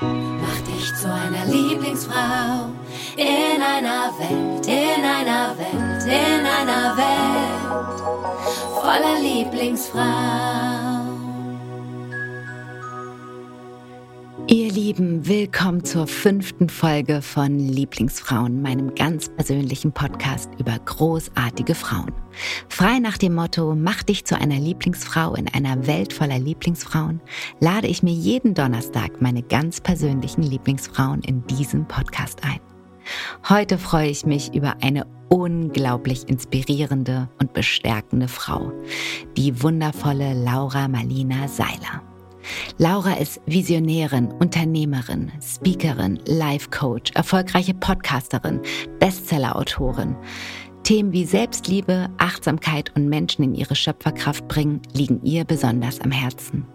Mach dich zu einer Lieblingsfrau in einer Welt, in einer Welt, in einer Welt voller Lieblingsfrau. Lieben, willkommen zur fünften Folge von Lieblingsfrauen, meinem ganz persönlichen Podcast über großartige Frauen. Frei nach dem Motto, mach dich zu einer Lieblingsfrau in einer Welt voller Lieblingsfrauen, lade ich mir jeden Donnerstag meine ganz persönlichen Lieblingsfrauen in diesem Podcast ein. Heute freue ich mich über eine unglaublich inspirierende und bestärkende Frau, die wundervolle Laura Marlina Seiler. Laura ist Visionärin, Unternehmerin, Speakerin, Life-Coach, erfolgreiche Podcasterin, Bestseller-Autorin. Themen wie Selbstliebe, Achtsamkeit und Menschen in ihre Schöpferkraft bringen, liegen ihr besonders am Herzen.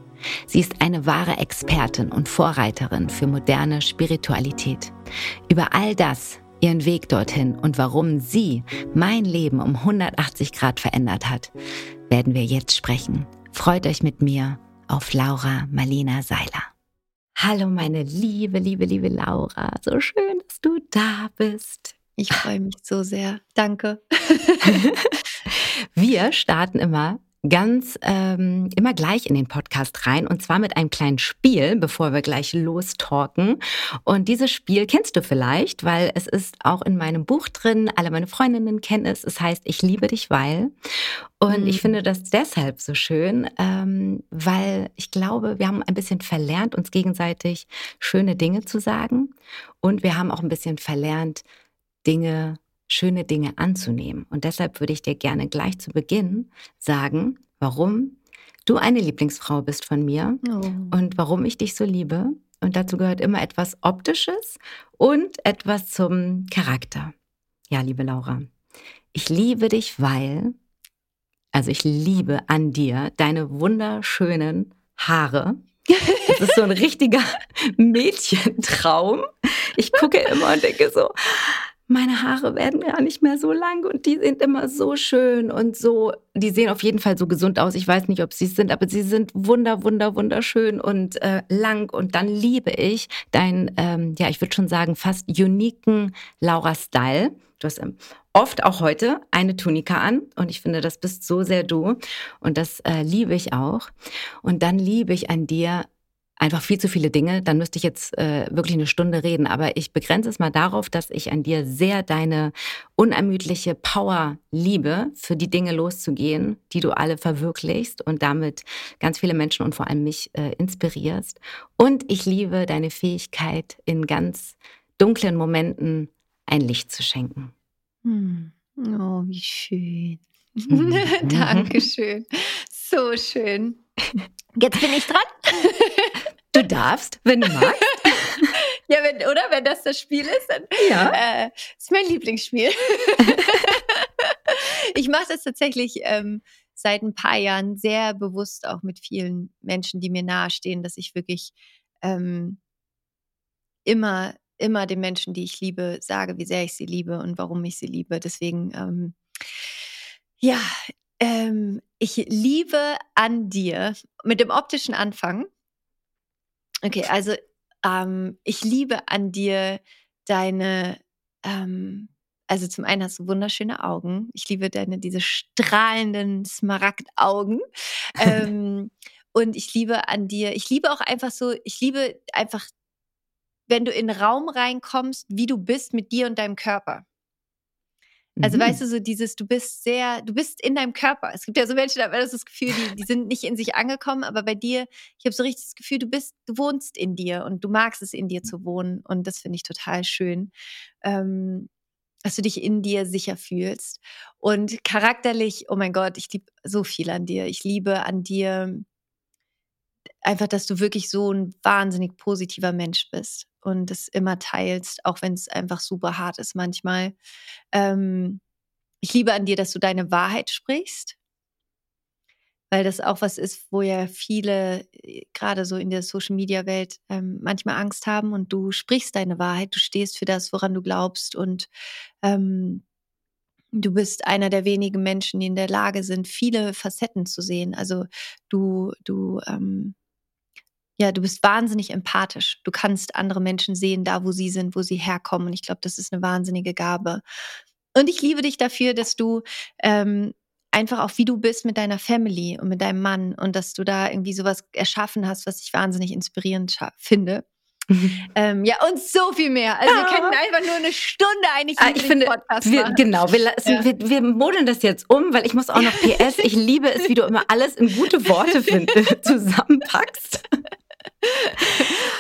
Sie ist eine wahre Expertin und Vorreiterin für moderne Spiritualität. Über all das, ihren Weg dorthin und warum sie mein Leben um 180 Grad verändert hat, werden wir jetzt sprechen. Freut euch mit mir auf Laura Marlina Seiler. Hallo meine liebe, liebe, liebe Laura. So schön, dass du da bist. Ich freue mich so sehr. Danke. Wir starten immer ganz ähm, immer gleich in den Podcast rein und zwar mit einem kleinen Spiel, bevor wir gleich lostalken. Und dieses Spiel kennst du vielleicht, weil es ist auch in meinem Buch drin. Alle meine Freundinnen kennen es. Es heißt Ich liebe dich, weil. Und mhm. ich finde das deshalb so schön, ähm, weil ich glaube, wir haben ein bisschen verlernt, uns gegenseitig schöne Dinge zu sagen. Und wir haben auch ein bisschen verlernt, Dinge schöne Dinge anzunehmen. Und deshalb würde ich dir gerne gleich zu Beginn sagen, warum du eine Lieblingsfrau bist von mir oh. und warum ich dich so liebe. Und dazu gehört immer etwas Optisches und etwas zum Charakter. Ja, liebe Laura, ich liebe dich, weil, also ich liebe an dir deine wunderschönen Haare. Das ist so ein richtiger Mädchentraum. Ich gucke immer und denke so, meine Haare werden gar nicht mehr so lang und die sind immer so schön und so, die sehen auf jeden Fall so gesund aus. Ich weiß nicht, ob sie es sind, aber sie sind wunder, wunder, wunderschön und äh, lang. Und dann liebe ich deinen, ähm, ja, ich würde schon sagen, fast uniken Laura-Style. Du hast ähm, oft auch heute eine Tunika an und ich finde, das bist so sehr du und das äh, liebe ich auch. Und dann liebe ich an dir einfach viel zu viele Dinge. Dann müsste ich jetzt äh, wirklich eine Stunde reden. Aber ich begrenze es mal darauf, dass ich an dir sehr deine unermüdliche Power liebe, für die Dinge loszugehen, die du alle verwirklichst und damit ganz viele Menschen und vor allem mich äh, inspirierst. Und ich liebe deine Fähigkeit, in ganz dunklen Momenten ein Licht zu schenken. Hm. Oh, wie schön. Mhm. Dankeschön. So schön. Jetzt bin ich dran. Du darfst, wenn du magst. Ja, wenn, oder? Wenn das das Spiel ist, dann ja. äh, ist mein Lieblingsspiel. ich mache das tatsächlich ähm, seit ein paar Jahren sehr bewusst auch mit vielen Menschen, die mir nahestehen, dass ich wirklich ähm, immer, immer den Menschen, die ich liebe, sage, wie sehr ich sie liebe und warum ich sie liebe. Deswegen, ähm, ja, ähm, ich liebe an dir mit dem optischen Anfang. Okay, also ähm, ich liebe an dir deine, ähm, also zum einen hast du wunderschöne Augen. Ich liebe deine, diese strahlenden Smaragdaugen. ähm, und ich liebe an dir, ich liebe auch einfach so, ich liebe einfach, wenn du in den Raum reinkommst, wie du bist mit dir und deinem Körper. Also mhm. weißt du, so dieses, du bist sehr, du bist in deinem Körper. Es gibt ja so Menschen, da hat man das Gefühl, die, die sind nicht in sich angekommen, aber bei dir, ich habe so richtig das Gefühl, du bist, du wohnst in dir und du magst es, in dir zu wohnen. Und das finde ich total schön. Ähm, dass du dich in dir sicher fühlst. Und charakterlich, oh mein Gott, ich liebe so viel an dir. Ich liebe an dir einfach, dass du wirklich so ein wahnsinnig positiver Mensch bist und es immer teilst, auch wenn es einfach super hart ist manchmal. Ähm, ich liebe an dir, dass du deine Wahrheit sprichst, weil das auch was ist, wo ja viele, äh, gerade so in der Social-Media-Welt, ähm, manchmal Angst haben und du sprichst deine Wahrheit, du stehst für das, woran du glaubst und ähm, du bist einer der wenigen Menschen, die in der Lage sind, viele Facetten zu sehen. Also du, du ähm, ja, du bist wahnsinnig empathisch. Du kannst andere Menschen sehen, da wo sie sind, wo sie herkommen. Und ich glaube, das ist eine wahnsinnige Gabe. Und ich liebe dich dafür, dass du ähm, einfach auch wie du bist mit deiner Family und mit deinem Mann und dass du da irgendwie sowas erschaffen hast, was ich wahnsinnig inspirierend finde. Mhm. Ähm, ja, und so viel mehr. Also, wir könnten einfach nur eine Stunde eigentlich ah, ich finde, Podcast wir, machen. Genau, wir, ja. wir, wir, modeln das jetzt um, weil ich muss auch noch PS. Ich liebe es, wie du immer alles in gute Worte find, zusammenpackst.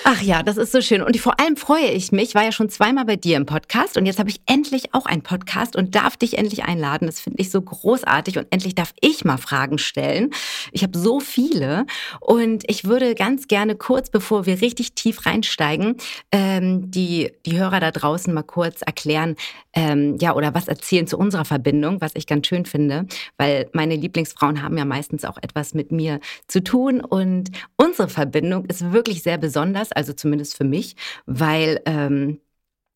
Ach ja, das ist so schön. Und vor allem freue ich mich, war ja schon zweimal bei dir im Podcast und jetzt habe ich endlich auch einen Podcast und darf dich endlich einladen. Das finde ich so großartig und endlich darf ich mal Fragen stellen. Ich habe so viele und ich würde ganz gerne kurz, bevor wir richtig tief reinsteigen, ähm, die, die Hörer da draußen mal kurz erklären, ähm, ja, oder was erzählen zu unserer Verbindung, was ich ganz schön finde, weil meine Lieblingsfrauen haben ja meistens auch etwas mit mir zu tun und unsere Verbindung ist wirklich sehr besonders, also zumindest für mich, weil ähm,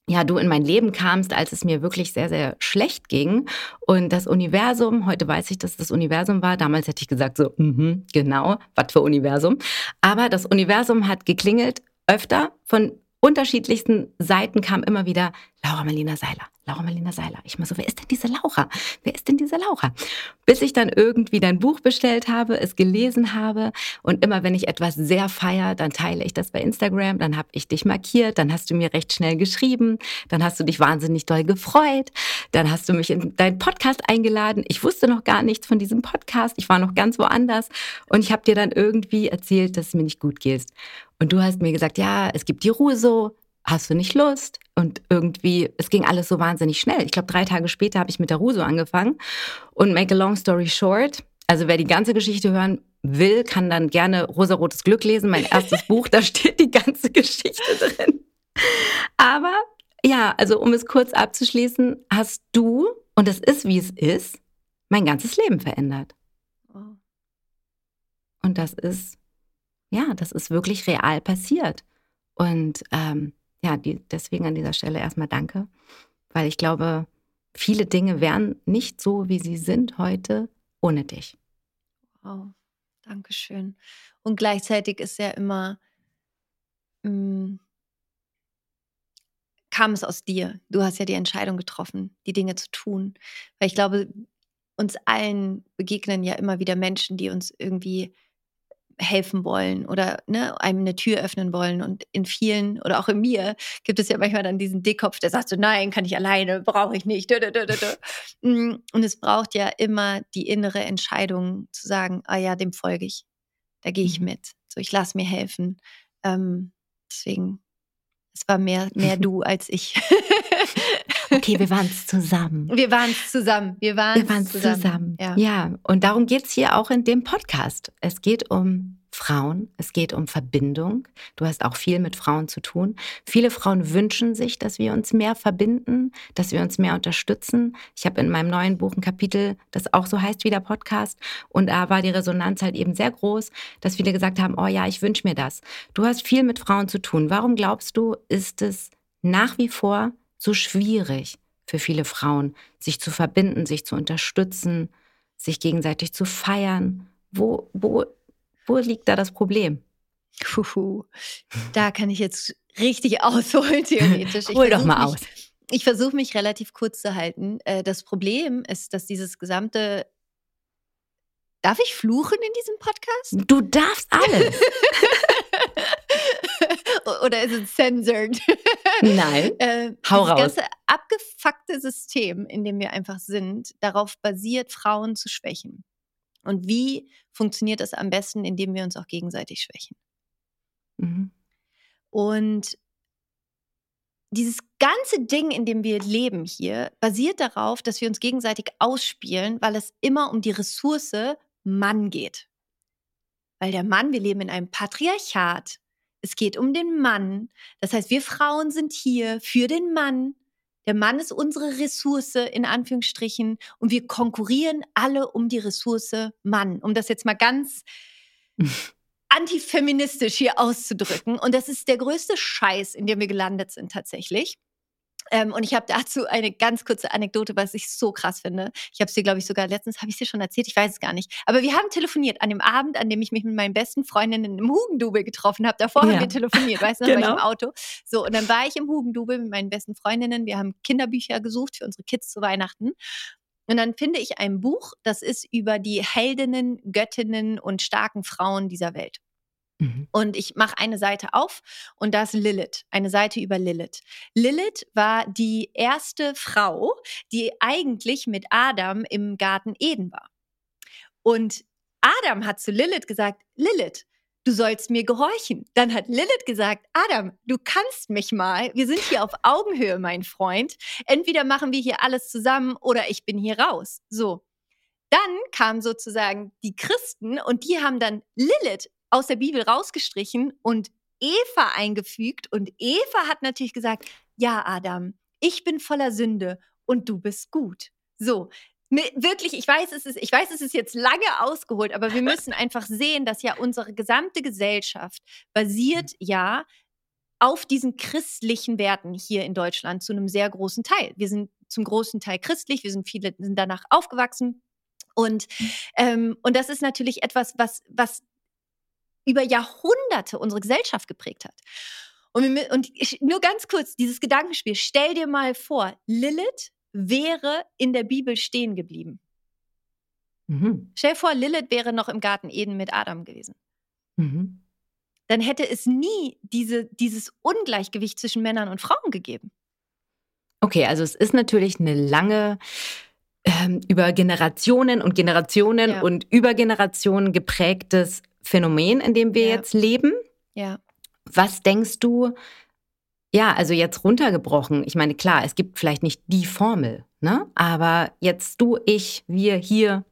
ja, du in mein Leben kamst, als es mir wirklich sehr, sehr schlecht ging. Und das Universum, heute weiß ich, dass das Universum war. Damals hätte ich gesagt, so, mm genau, was für Universum. Aber das Universum hat geklingelt, öfter von unterschiedlichsten Seiten kam immer wieder Laura Marlina Seiler, Laura Marlina Seiler. Ich mal so, wer ist denn diese Laura? Wer ist denn diese Laura? Bis ich dann irgendwie dein Buch bestellt habe, es gelesen habe und immer wenn ich etwas sehr feier, dann teile ich das bei Instagram, dann habe ich dich markiert, dann hast du mir recht schnell geschrieben, dann hast du dich wahnsinnig doll gefreut, dann hast du mich in deinen Podcast eingeladen. Ich wusste noch gar nichts von diesem Podcast, ich war noch ganz woanders und ich habe dir dann irgendwie erzählt, dass es mir nicht gut geht. Und du hast mir gesagt, ja, es gibt die Ruhe so, hast du nicht Lust? Und irgendwie, es ging alles so wahnsinnig schnell. Ich glaube, drei Tage später habe ich mit der Ruso angefangen. Und make a long story short, also wer die ganze Geschichte hören will, kann dann gerne Rosarotes Glück lesen, mein erstes Buch, da steht die ganze Geschichte drin. Aber ja, also um es kurz abzuschließen, hast du, und es ist wie es ist, mein ganzes Leben verändert. Und das ist ja, das ist wirklich real passiert. Und ähm, ja, die, deswegen an dieser Stelle erstmal danke, weil ich glaube, viele Dinge wären nicht so, wie sie sind heute, ohne dich. Wow, danke schön. Und gleichzeitig ist ja immer, mh, mm, kam es aus dir. Du hast ja die Entscheidung getroffen, die Dinge zu tun. Weil ich glaube, uns allen begegnen ja immer wieder Menschen, die uns irgendwie helfen wollen oder ne, einem eine Tür öffnen wollen. Und in vielen oder auch in mir gibt es ja manchmal dann diesen Dickkopf, der sagt so, nein, kann ich alleine, brauche ich nicht. Mm, und es braucht ja immer die innere Entscheidung zu sagen, ah ja, dem folge ich. Da gehe ich mhm. mit. So, ich lasse mir helfen. Ähm, deswegen, es war mehr, mehr du als ich. Okay, wir waren es zusammen. Wir waren es zusammen. Wir waren es zusammen. zusammen. Ja. ja, und darum geht es hier auch in dem Podcast. Es geht um Frauen, es geht um Verbindung. Du hast auch viel mit Frauen zu tun. Viele Frauen wünschen sich, dass wir uns mehr verbinden, dass wir uns mehr unterstützen. Ich habe in meinem neuen Buch ein Kapitel, das auch so heißt wie der Podcast. Und da war die Resonanz halt eben sehr groß, dass viele gesagt haben, oh ja, ich wünsche mir das. Du hast viel mit Frauen zu tun. Warum glaubst du, ist es nach wie vor so schwierig für viele Frauen, sich zu verbinden, sich zu unterstützen, sich gegenseitig zu feiern. Wo, wo, wo liegt da das Problem? Puhu. Da kann ich jetzt richtig ausholen, theoretisch. Hol doch mal aus. ich versuche mich relativ kurz zu halten. Äh, das Problem ist, dass dieses gesamte Darf ich fluchen in diesem Podcast? Du darfst alles. Oder ist es censored? Nein. äh, Hau raus. Das ganze abgefuckte System, in dem wir einfach sind, darauf basiert, Frauen zu schwächen. Und wie funktioniert das am besten, indem wir uns auch gegenseitig schwächen? Mhm. Und dieses ganze Ding, in dem wir leben hier, basiert darauf, dass wir uns gegenseitig ausspielen, weil es immer um die Ressource Mann geht. Weil der Mann, wir leben in einem Patriarchat. Es geht um den Mann. Das heißt, wir Frauen sind hier für den Mann. Der Mann ist unsere Ressource in Anführungsstrichen und wir konkurrieren alle um die Ressource Mann. Um das jetzt mal ganz antifeministisch hier auszudrücken. Und das ist der größte Scheiß, in dem wir gelandet sind tatsächlich. Ähm, und ich habe dazu eine ganz kurze Anekdote, was ich so krass finde. Ich habe es dir, glaube ich, sogar letztens, habe ich dir schon erzählt, ich weiß es gar nicht. Aber wir haben telefoniert an dem Abend, an dem ich mich mit meinen besten Freundinnen im Hugendubel getroffen habe. Davor ja. haben wir telefoniert, weißt du, genau. war ich im Auto. So, und dann war ich im Hugendubel mit meinen besten Freundinnen. Wir haben Kinderbücher gesucht für unsere Kids zu Weihnachten. Und dann finde ich ein Buch, das ist über die Heldinnen, Göttinnen und starken Frauen dieser Welt. Mhm. Und ich mache eine Seite auf und da ist Lilith, eine Seite über Lilith. Lilith war die erste Frau, die eigentlich mit Adam im Garten Eden war. Und Adam hat zu Lilith gesagt, Lilith, du sollst mir gehorchen. Dann hat Lilith gesagt, Adam, du kannst mich mal. Wir sind hier auf Augenhöhe, mein Freund. Entweder machen wir hier alles zusammen oder ich bin hier raus. So. Dann kamen sozusagen die Christen und die haben dann Lilith aus der Bibel rausgestrichen und Eva eingefügt. Und Eva hat natürlich gesagt, ja, Adam, ich bin voller Sünde und du bist gut. So, wirklich, ich weiß, es ist, ich weiß, es ist jetzt lange ausgeholt, aber wir müssen einfach sehen, dass ja unsere gesamte Gesellschaft basiert ja auf diesen christlichen Werten hier in Deutschland zu einem sehr großen Teil. Wir sind zum großen Teil christlich, wir sind viele sind danach aufgewachsen. Und, ähm, und das ist natürlich etwas, was, was über Jahrhunderte unsere Gesellschaft geprägt hat. Und, wir, und ich, nur ganz kurz, dieses Gedankenspiel, stell dir mal vor, Lilith wäre in der Bibel stehen geblieben. Mhm. Stell dir vor, Lilith wäre noch im Garten Eden mit Adam gewesen. Mhm. Dann hätte es nie diese, dieses Ungleichgewicht zwischen Männern und Frauen gegeben. Okay, also es ist natürlich eine lange ähm, über Generationen und Generationen ja. und über Generationen geprägtes Phänomen, in dem wir ja. jetzt leben. Ja. Was denkst du, ja, also jetzt runtergebrochen. Ich meine, klar, es gibt vielleicht nicht die Formel, ne? Aber jetzt du, ich, wir hier.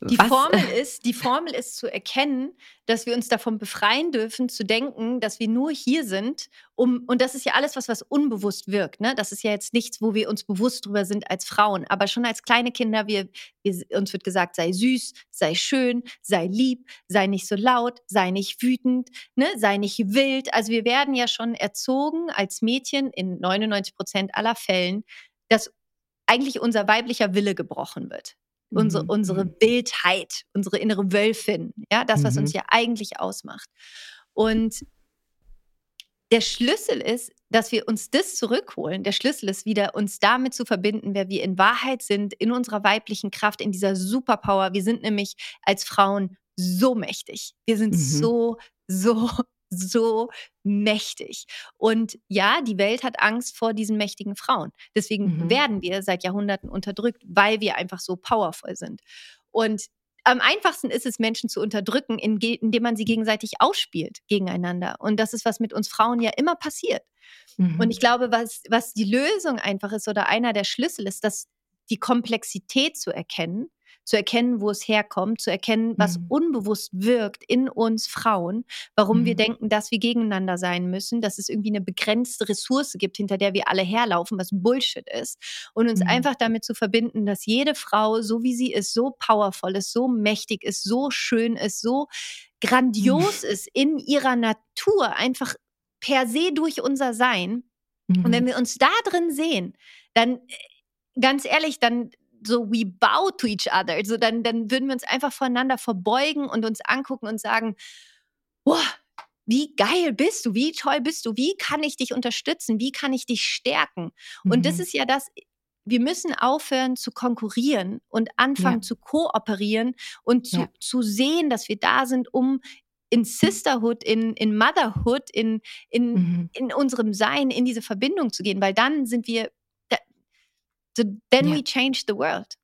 Die was? Formel ist, die Formel ist zu erkennen, dass wir uns davon befreien dürfen, zu denken, dass wir nur hier sind, um, und das ist ja alles was, was unbewusst wirkt, ne? Das ist ja jetzt nichts, wo wir uns bewusst drüber sind als Frauen. Aber schon als kleine Kinder, wir, wir, uns wird gesagt, sei süß, sei schön, sei lieb, sei nicht so laut, sei nicht wütend, ne? sei nicht wild. Also wir werden ja schon erzogen als Mädchen in 99 Prozent aller Fällen, dass eigentlich unser weiblicher Wille gebrochen wird unsere, mhm. unsere mhm. Wildheit, unsere innere Wölfin, ja, das, was mhm. uns ja eigentlich ausmacht. Und der Schlüssel ist, dass wir uns das zurückholen. Der Schlüssel ist wieder, uns damit zu verbinden, wer wir in Wahrheit sind, in unserer weiblichen Kraft, in dieser Superpower. Wir sind nämlich als Frauen so mächtig. Wir sind mhm. so, so, so mächtig. Und ja, die Welt hat Angst vor diesen mächtigen Frauen. Deswegen mhm. werden wir seit Jahrhunderten unterdrückt, weil wir einfach so powerful sind. Und am einfachsten ist es, Menschen zu unterdrücken, indem man sie gegenseitig ausspielt gegeneinander. Und das ist, was mit uns Frauen ja immer passiert. Mhm. Und ich glaube, was, was die Lösung einfach ist oder einer der Schlüssel ist, dass die Komplexität zu erkennen zu erkennen, wo es herkommt, zu erkennen, was mhm. unbewusst wirkt in uns Frauen, warum mhm. wir denken, dass wir gegeneinander sein müssen, dass es irgendwie eine begrenzte Ressource gibt, hinter der wir alle herlaufen, was Bullshit ist. Und uns mhm. einfach damit zu verbinden, dass jede Frau, so wie sie ist, so powerful ist, so mächtig ist, so schön ist, so grandios ist in ihrer Natur, einfach per se durch unser Sein. Und wenn mhm. wir uns da drin sehen, dann äh, ganz ehrlich, dann so we bow to each other. So dann, dann würden wir uns einfach voneinander verbeugen und uns angucken und sagen, boah, wie geil bist du, wie toll bist du, wie kann ich dich unterstützen, wie kann ich dich stärken? Mhm. Und das mhm. ist ja das, wir müssen aufhören zu konkurrieren und anfangen ja. zu kooperieren und zu, ja. zu sehen, dass wir da sind, um in Sisterhood, in, in Motherhood, in, in, mhm. in unserem Sein, in diese Verbindung zu gehen, weil dann sind wir So then ja. we change the world.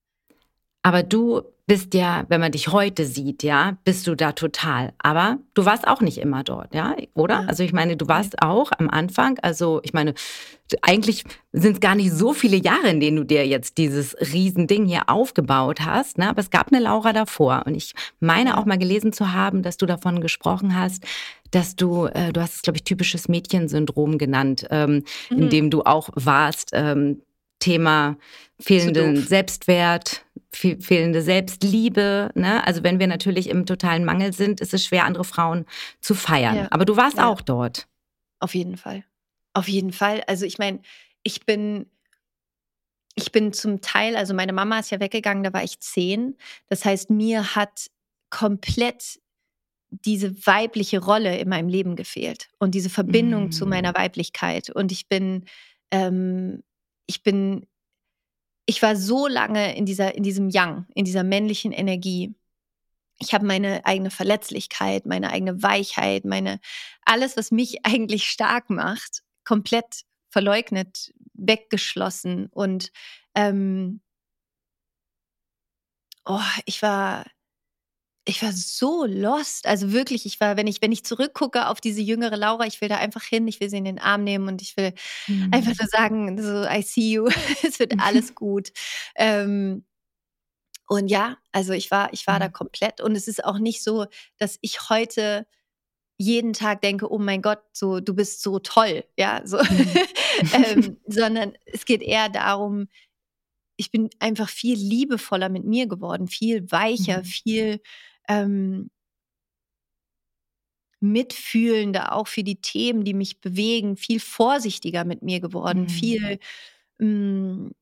Aber du bist ja, wenn man dich heute sieht, ja, bist du da total. Aber du warst auch nicht immer dort, ja, oder? Ja. Also ich meine, du warst auch am Anfang, also ich meine, eigentlich sind es gar nicht so viele Jahre, in denen du dir jetzt dieses Riesending hier aufgebaut hast, ne? aber es gab eine Laura davor. Und ich meine auch mal gelesen zu haben, dass du davon gesprochen hast, dass du, äh, du hast es, glaube ich, typisches Mädchensyndrom genannt, ähm, mhm. in dem du auch warst. Ähm, Thema fehlenden Selbstwert, fehlende Selbstliebe. Ne? Also wenn wir natürlich im totalen Mangel sind, ist es schwer, andere Frauen zu feiern. Ja. Aber du warst ja. auch dort. Auf jeden Fall. Auf jeden Fall. Also ich meine, ich bin, ich bin zum Teil, also meine Mama ist ja weggegangen, da war ich zehn. Das heißt, mir hat komplett diese weibliche Rolle in meinem Leben gefehlt und diese Verbindung mm. zu meiner Weiblichkeit. Und ich bin, ähm, ich bin, ich war so lange in dieser, in diesem Yang, in dieser männlichen Energie. Ich habe meine eigene Verletzlichkeit, meine eigene Weichheit, meine, alles, was mich eigentlich stark macht, komplett verleugnet, weggeschlossen. Und ähm, oh, ich war, ich war so lost. Also wirklich, ich war, wenn ich, wenn ich zurückgucke auf diese jüngere Laura, ich will da einfach hin, ich will sie in den Arm nehmen und ich will mhm. einfach nur sagen, so, I see you, es wird alles gut. Ähm, und ja, also ich war, ich war mhm. da komplett. Und es ist auch nicht so, dass ich heute jeden Tag denke, oh mein Gott, so du bist so toll, ja, so, mhm. ähm, sondern es geht eher darum, ich bin einfach viel liebevoller mit mir geworden, viel weicher, mhm. viel ähm, mitfühlender auch für die Themen, die mich bewegen, viel vorsichtiger mit mir geworden, mhm. viel ähm,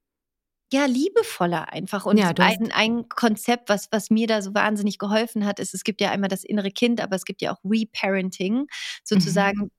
ja, liebevoller einfach. Und ja, ein, ein Konzept, was, was mir da so wahnsinnig geholfen hat, ist, es gibt ja einmal das innere Kind, aber es gibt ja auch Reparenting, sozusagen mhm.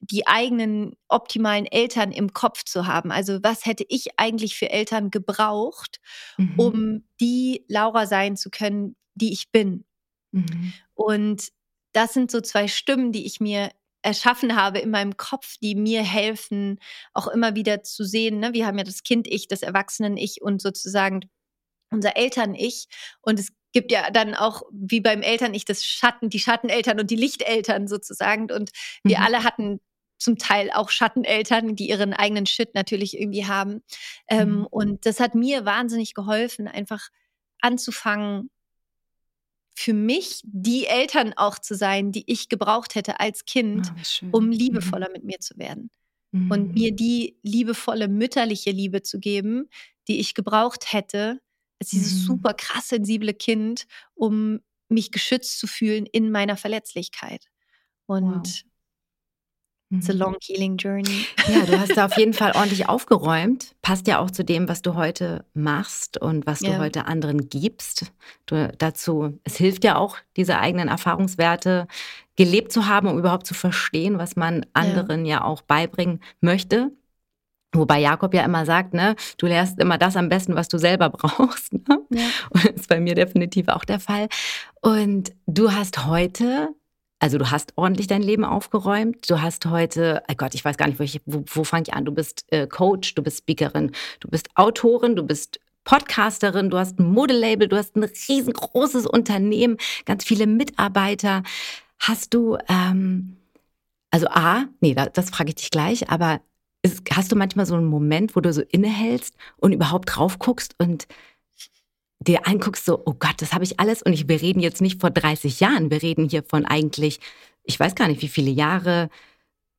die eigenen optimalen Eltern im Kopf zu haben. Also was hätte ich eigentlich für Eltern gebraucht, mhm. um die Laura sein zu können, die ich bin. Mhm. Und das sind so zwei Stimmen, die ich mir erschaffen habe in meinem Kopf, die mir helfen, auch immer wieder zu sehen. Ne? Wir haben ja das Kind-Ich, das Erwachsenen-Ich und sozusagen unser Eltern-Ich. Und es gibt ja dann auch, wie beim Eltern-Ich, das Schatten, die Schatteneltern und die Lichteltern sozusagen. Und wir mhm. alle hatten zum Teil auch Schatteneltern, die ihren eigenen Shit natürlich irgendwie haben. Ähm, mhm. Ähm, und das hat mir wahnsinnig geholfen, einfach anzufangen, für mich die Eltern auch zu sein, die ich gebraucht hätte als Kind, oh, um mhm. liebevoller mhm. mit mir zu werden. Mhm. Und mir die liebevolle mütterliche Liebe zu geben, die ich gebraucht hätte, als dieses mhm. super krass sensible Kind, um mich geschützt zu fühlen in meiner Verletzlichkeit. Und wow. It's a mhm. long healing journey. Ja, du hast da auf jeden Fall ordentlich aufgeräumt. Passt ja auch zu dem, was du heute machst und was du ja. heute anderen gibst. Du, dazu, es hilft ja auch, diese eigenen Erfahrungswerte gelebt zu haben, um überhaupt zu verstehen, was man anderen ja, ja auch beibringen möchte. Wobei Jakob ja immer sagt, ne, du lernst immer das am besten, was du selber brauchst. Ne? Ja. Und das ist bei mir definitiv auch der Fall. Und du hast heute also du hast ordentlich dein Leben aufgeräumt. Du hast heute, oh Gott, ich weiß gar nicht, wo, wo, wo fange ich an? Du bist äh, Coach, du bist Speakerin, du bist Autorin, du bist Podcasterin, du hast ein Modelabel, du hast ein riesengroßes Unternehmen, ganz viele Mitarbeiter. Hast du, ähm, also A, nee, das, das frage ich dich gleich, aber ist, hast du manchmal so einen Moment, wo du so innehältst und überhaupt drauf guckst und dir anguckst, so, oh Gott, das habe ich alles. Und ich, wir reden jetzt nicht vor 30 Jahren, wir reden hier von eigentlich, ich weiß gar nicht, wie viele Jahre,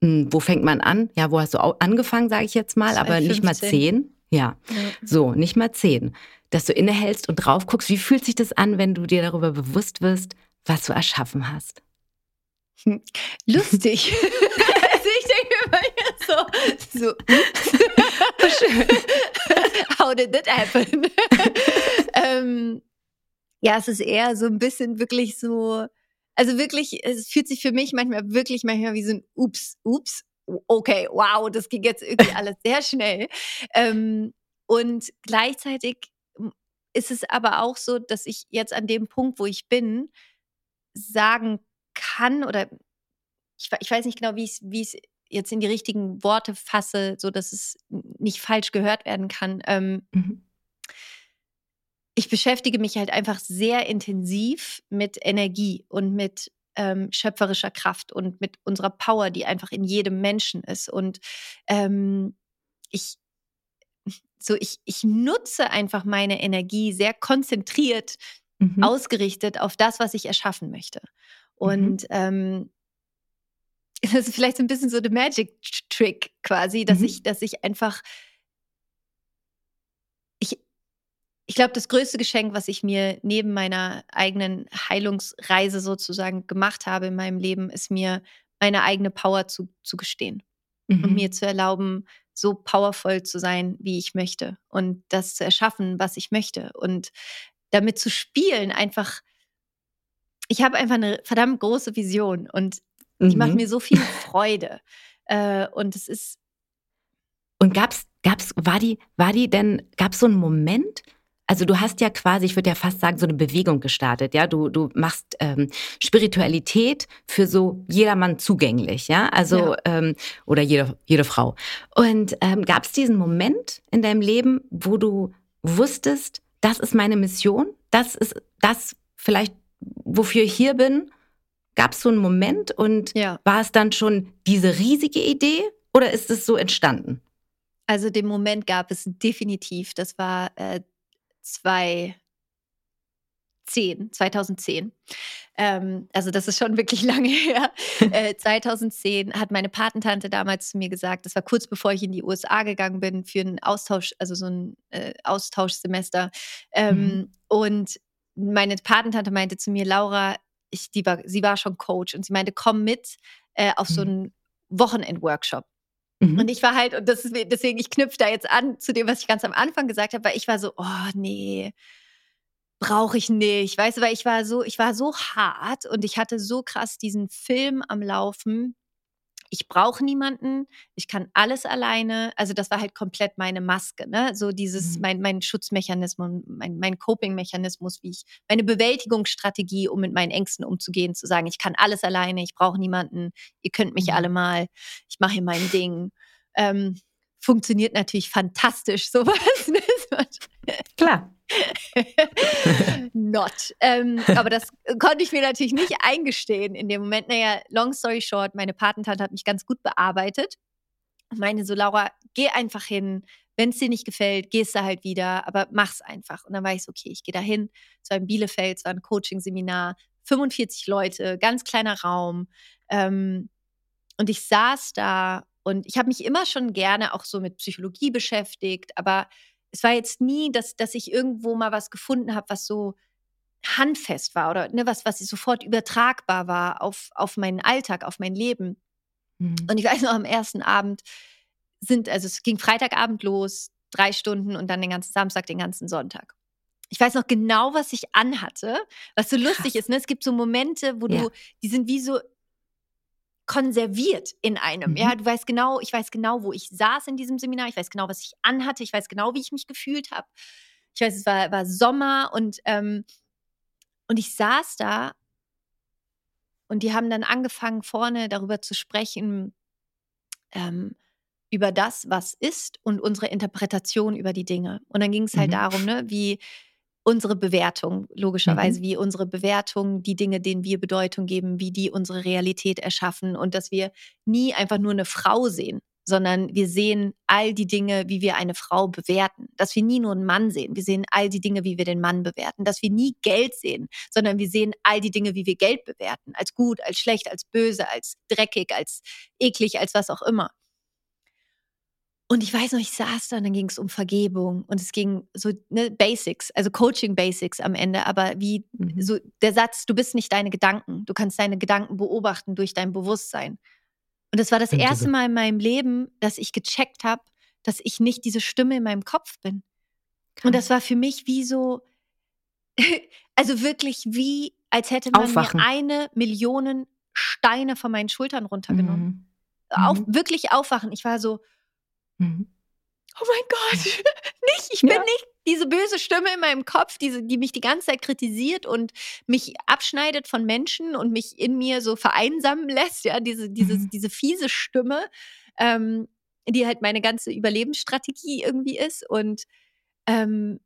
hm, wo fängt man an? Ja, wo hast du angefangen, sage ich jetzt mal, aber nicht mal zehn. Ja. ja, so, nicht mal zehn. Dass du innehältst und drauf guckst, wie fühlt sich das an, wenn du dir darüber bewusst wirst, was du erschaffen hast? Lustig. also ich denke immer so, so schön. How did that happen? ähm, ja, es ist eher so ein bisschen wirklich so, also wirklich, es fühlt sich für mich manchmal wirklich manchmal wie so ein Ups, Ups, okay, wow, das ging jetzt irgendwie alles sehr schnell. Ähm, und gleichzeitig ist es aber auch so, dass ich jetzt an dem Punkt, wo ich bin, sagen kann oder ich, ich weiß nicht genau, wie ich es jetzt in die richtigen Worte fasse, so dass es nicht falsch gehört werden kann. Ähm, mhm. Ich beschäftige mich halt einfach sehr intensiv mit Energie und mit ähm, schöpferischer Kraft und mit unserer Power, die einfach in jedem Menschen ist. Und ähm, ich, so ich, ich nutze einfach meine Energie sehr konzentriert, mhm. ausgerichtet auf das, was ich erschaffen möchte. Mhm. Und mhm. ähm, das ist vielleicht so ein bisschen so der Magic Trick quasi, dass mhm. ich, dass ich einfach ich, ich glaube, das größte Geschenk, was ich mir neben meiner eigenen Heilungsreise sozusagen gemacht habe in meinem Leben, ist mir meine eigene Power zu, zu gestehen mhm. und mir zu erlauben, so powervoll zu sein, wie ich möchte und das zu erschaffen, was ich möchte und damit zu spielen, einfach, ich habe einfach eine verdammt große Vision und die macht Mhm. mir so viel Freude. Äh, und es ist, Und gab's, gab's, war die, war die denn, gab's so einen Moment? Also du hast ja quasi, ich würde ja fast sagen, so eine Bewegung gestartet, ja. Du, du machst ähm, Spiritualität für so jedermann zugänglich, ja. Also Ja. ähm, oder jede, jede Frau. Und ähm, gab es diesen Moment in deinem Leben, wo du wusstest, das ist meine Mission, das ist das vielleicht, wofür ich hier bin? Gab es so einen Moment und ja, war es dann schon diese riesige Idee oder ist es so entstanden? also den Moment gab es definitiv. Das war äh, 2010, 2010. Ähm, also das ist schon wirklich lange her. Äh, 2010 hat meine Patentante damals zu mir gesagt, das war kurz bevor ich in die USA gegangen bin für einen Austausch, also so ein äh, Austauschsemester. Ähm, Mhm. Und meine Patentante meinte zu mir, Laura, ich, die war, sie war schon Coach und sie meinte, komm mit äh, auf so Mhm. einen Wochenend-Workshop. Mhm. Und ich war halt, und das ist, deswegen, ich knüpfe da jetzt an zu dem, was ich ganz am Anfang gesagt habe, weil ich war so, oh nee, brauche ich nicht. Weißt du, weil ich war so, ich war so hart und ich hatte so krass diesen Film am Laufen. Ich brauche niemanden, ich kann alles alleine. Also das war halt komplett meine Maske, ne? So dieses, Mhm. mein, mein Schutzmechanismus, mein, mein Coping-Mechanismus, wie ich, meine Bewältigungsstrategie, um mit meinen Ängsten umzugehen, zu sagen, ich kann alles alleine, ich brauche niemanden, ihr könnt mich Mhm. alle mal, ich mache hier mein Ding. Ähm, funktioniert natürlich fantastisch, sowas. ne? Klar. Not. Ähm, aber das konnte ich mir natürlich nicht eingestehen in dem Moment. Naja, long story short, meine Patentante hat mich ganz gut bearbeitet. Meine so, Laura, geh einfach hin. Wenn es dir nicht gefällt, gehst du halt wieder, aber mach's einfach. Und dann war ich so, okay, ich gehe da hin. Es war in Bielefeld, es war ein Coaching-Seminar, 45 Leute, ganz kleiner Raum. Ähm, und ich saß da und ich habe mich immer schon gerne auch so mit Psychologie beschäftigt, aber es war jetzt nie, dass, dass ich irgendwo mal was gefunden habe, was so handfest war oder ne, was, was sofort übertragbar war auf, auf meinen Alltag, auf mein Leben. Mhm. Und ich weiß noch, am ersten Abend sind, also es ging Freitagabend los, drei Stunden und dann den ganzen Samstag, den ganzen Sonntag. Ich weiß noch genau, was ich anhatte, was so lustig Krass. ist. Ne? Es gibt so Momente, wo Ja. du, die sind wie so konserviert in einem. Mhm. Ja, du weißt genau, ich weiß genau, wo ich saß in diesem Seminar, ich weiß genau, was ich anhatte, ich weiß genau, wie ich mich gefühlt habe. Ich weiß, es war, war Sommer und, ähm, und ich saß da und die haben dann angefangen, vorne darüber zu sprechen, ähm, über das, was ist und unsere Interpretation über die Dinge. Und dann ging es halt Mhm. darum, ne, wie unsere Bewertung, logischerweise, Mhm. wie unsere Bewertung, die Dinge, denen wir Bedeutung geben, wie die unsere Realität erschaffen und dass wir nie einfach nur eine Frau sehen, sondern wir sehen all die Dinge, wie wir eine Frau bewerten. Dass wir nie nur einen Mann sehen, wir sehen all die Dinge, wie wir den Mann bewerten. Dass wir nie Geld sehen, sondern wir sehen all die Dinge, wie wir Geld bewerten. Als gut, als schlecht, als böse, als dreckig, als eklig, als was auch immer. Und ich weiß noch, ich saß da und dann ging es um Vergebung und es ging so ne, Basics, also Coaching Basics am Ende, aber wie Mhm. so der Satz, du bist nicht deine Gedanken, du kannst deine Gedanken beobachten durch dein Bewusstsein. Und das war das erste Mal in meinem Leben, dass ich gecheckt habe, dass ich nicht diese Stimme in meinem Kopf bin. Und das war für mich wie so, also wirklich wie, als hätte man Aufwachen. mir eine Million Steine von meinen Schultern runtergenommen. Mhm. Auf, Mhm. wirklich aufwachen. Ich war so, Mhm. oh mein Gott, nicht, ich bin Ja. nicht diese böse Stimme in meinem Kopf, diese, die mich die ganze Zeit kritisiert und mich abschneidet von Menschen und mich in mir so vereinsamen lässt, ja, diese, dieses, Mhm. diese fiese Stimme, ähm, die halt meine ganze Überlebensstrategie irgendwie ist. Und, ähm,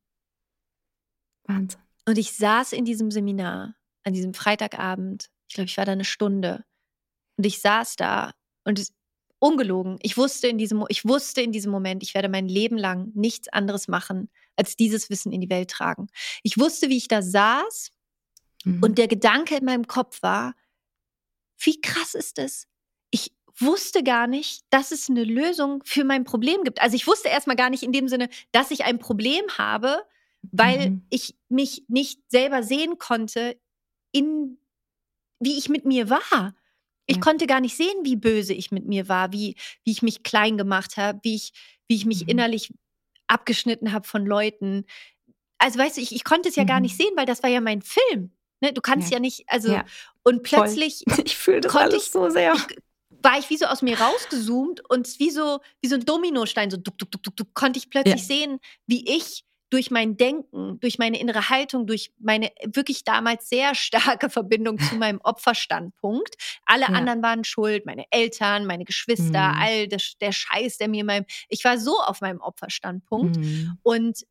Wahnsinn. und ich saß in diesem Seminar an diesem Freitagabend, ich glaube, ich war da eine Stunde. Und ich saß da und es, ungelogen, ich wusste in diesem, ich wusste in diesem Moment, ich werde mein Leben lang nichts anderes machen, als dieses Wissen in die Welt tragen. Ich wusste, wie ich da saß Mhm. und der Gedanke in meinem Kopf war, wie krass ist es? Ich wusste gar nicht, dass es eine Lösung für mein Problem gibt. Also ich wusste erstmal gar nicht in dem Sinne, dass ich ein Problem habe, weil Mhm. ich mich nicht selber sehen konnte, in wie ich mit mir war. Ich ja. konnte gar nicht sehen, wie böse ich mit mir war, wie, wie ich mich klein gemacht habe, wie ich, wie ich mich mhm. innerlich abgeschnitten habe von Leuten. Also weißt du, ich, ich konnte es ja mhm. gar nicht sehen, weil das war ja mein Film. Ne? Du kannst ja, ja nicht, also ja. und plötzlich. Voll. Ich fühle das alles ich, so sehr. Ich, war ich wie so aus mir rausgezoomt und wie so, wie so ein Dominostein, so duck, duck, duck, duck, duck, konnte ich plötzlich sehen, wie ich durch mein Denken, durch meine innere Haltung, durch meine wirklich damals sehr starke Verbindung zu meinem Opferstandpunkt. Alle ja. anderen waren schuld, meine Eltern, meine Geschwister, mhm. all das, der Scheiß, der mir in meinem, ich war so auf meinem Opferstandpunkt mhm. und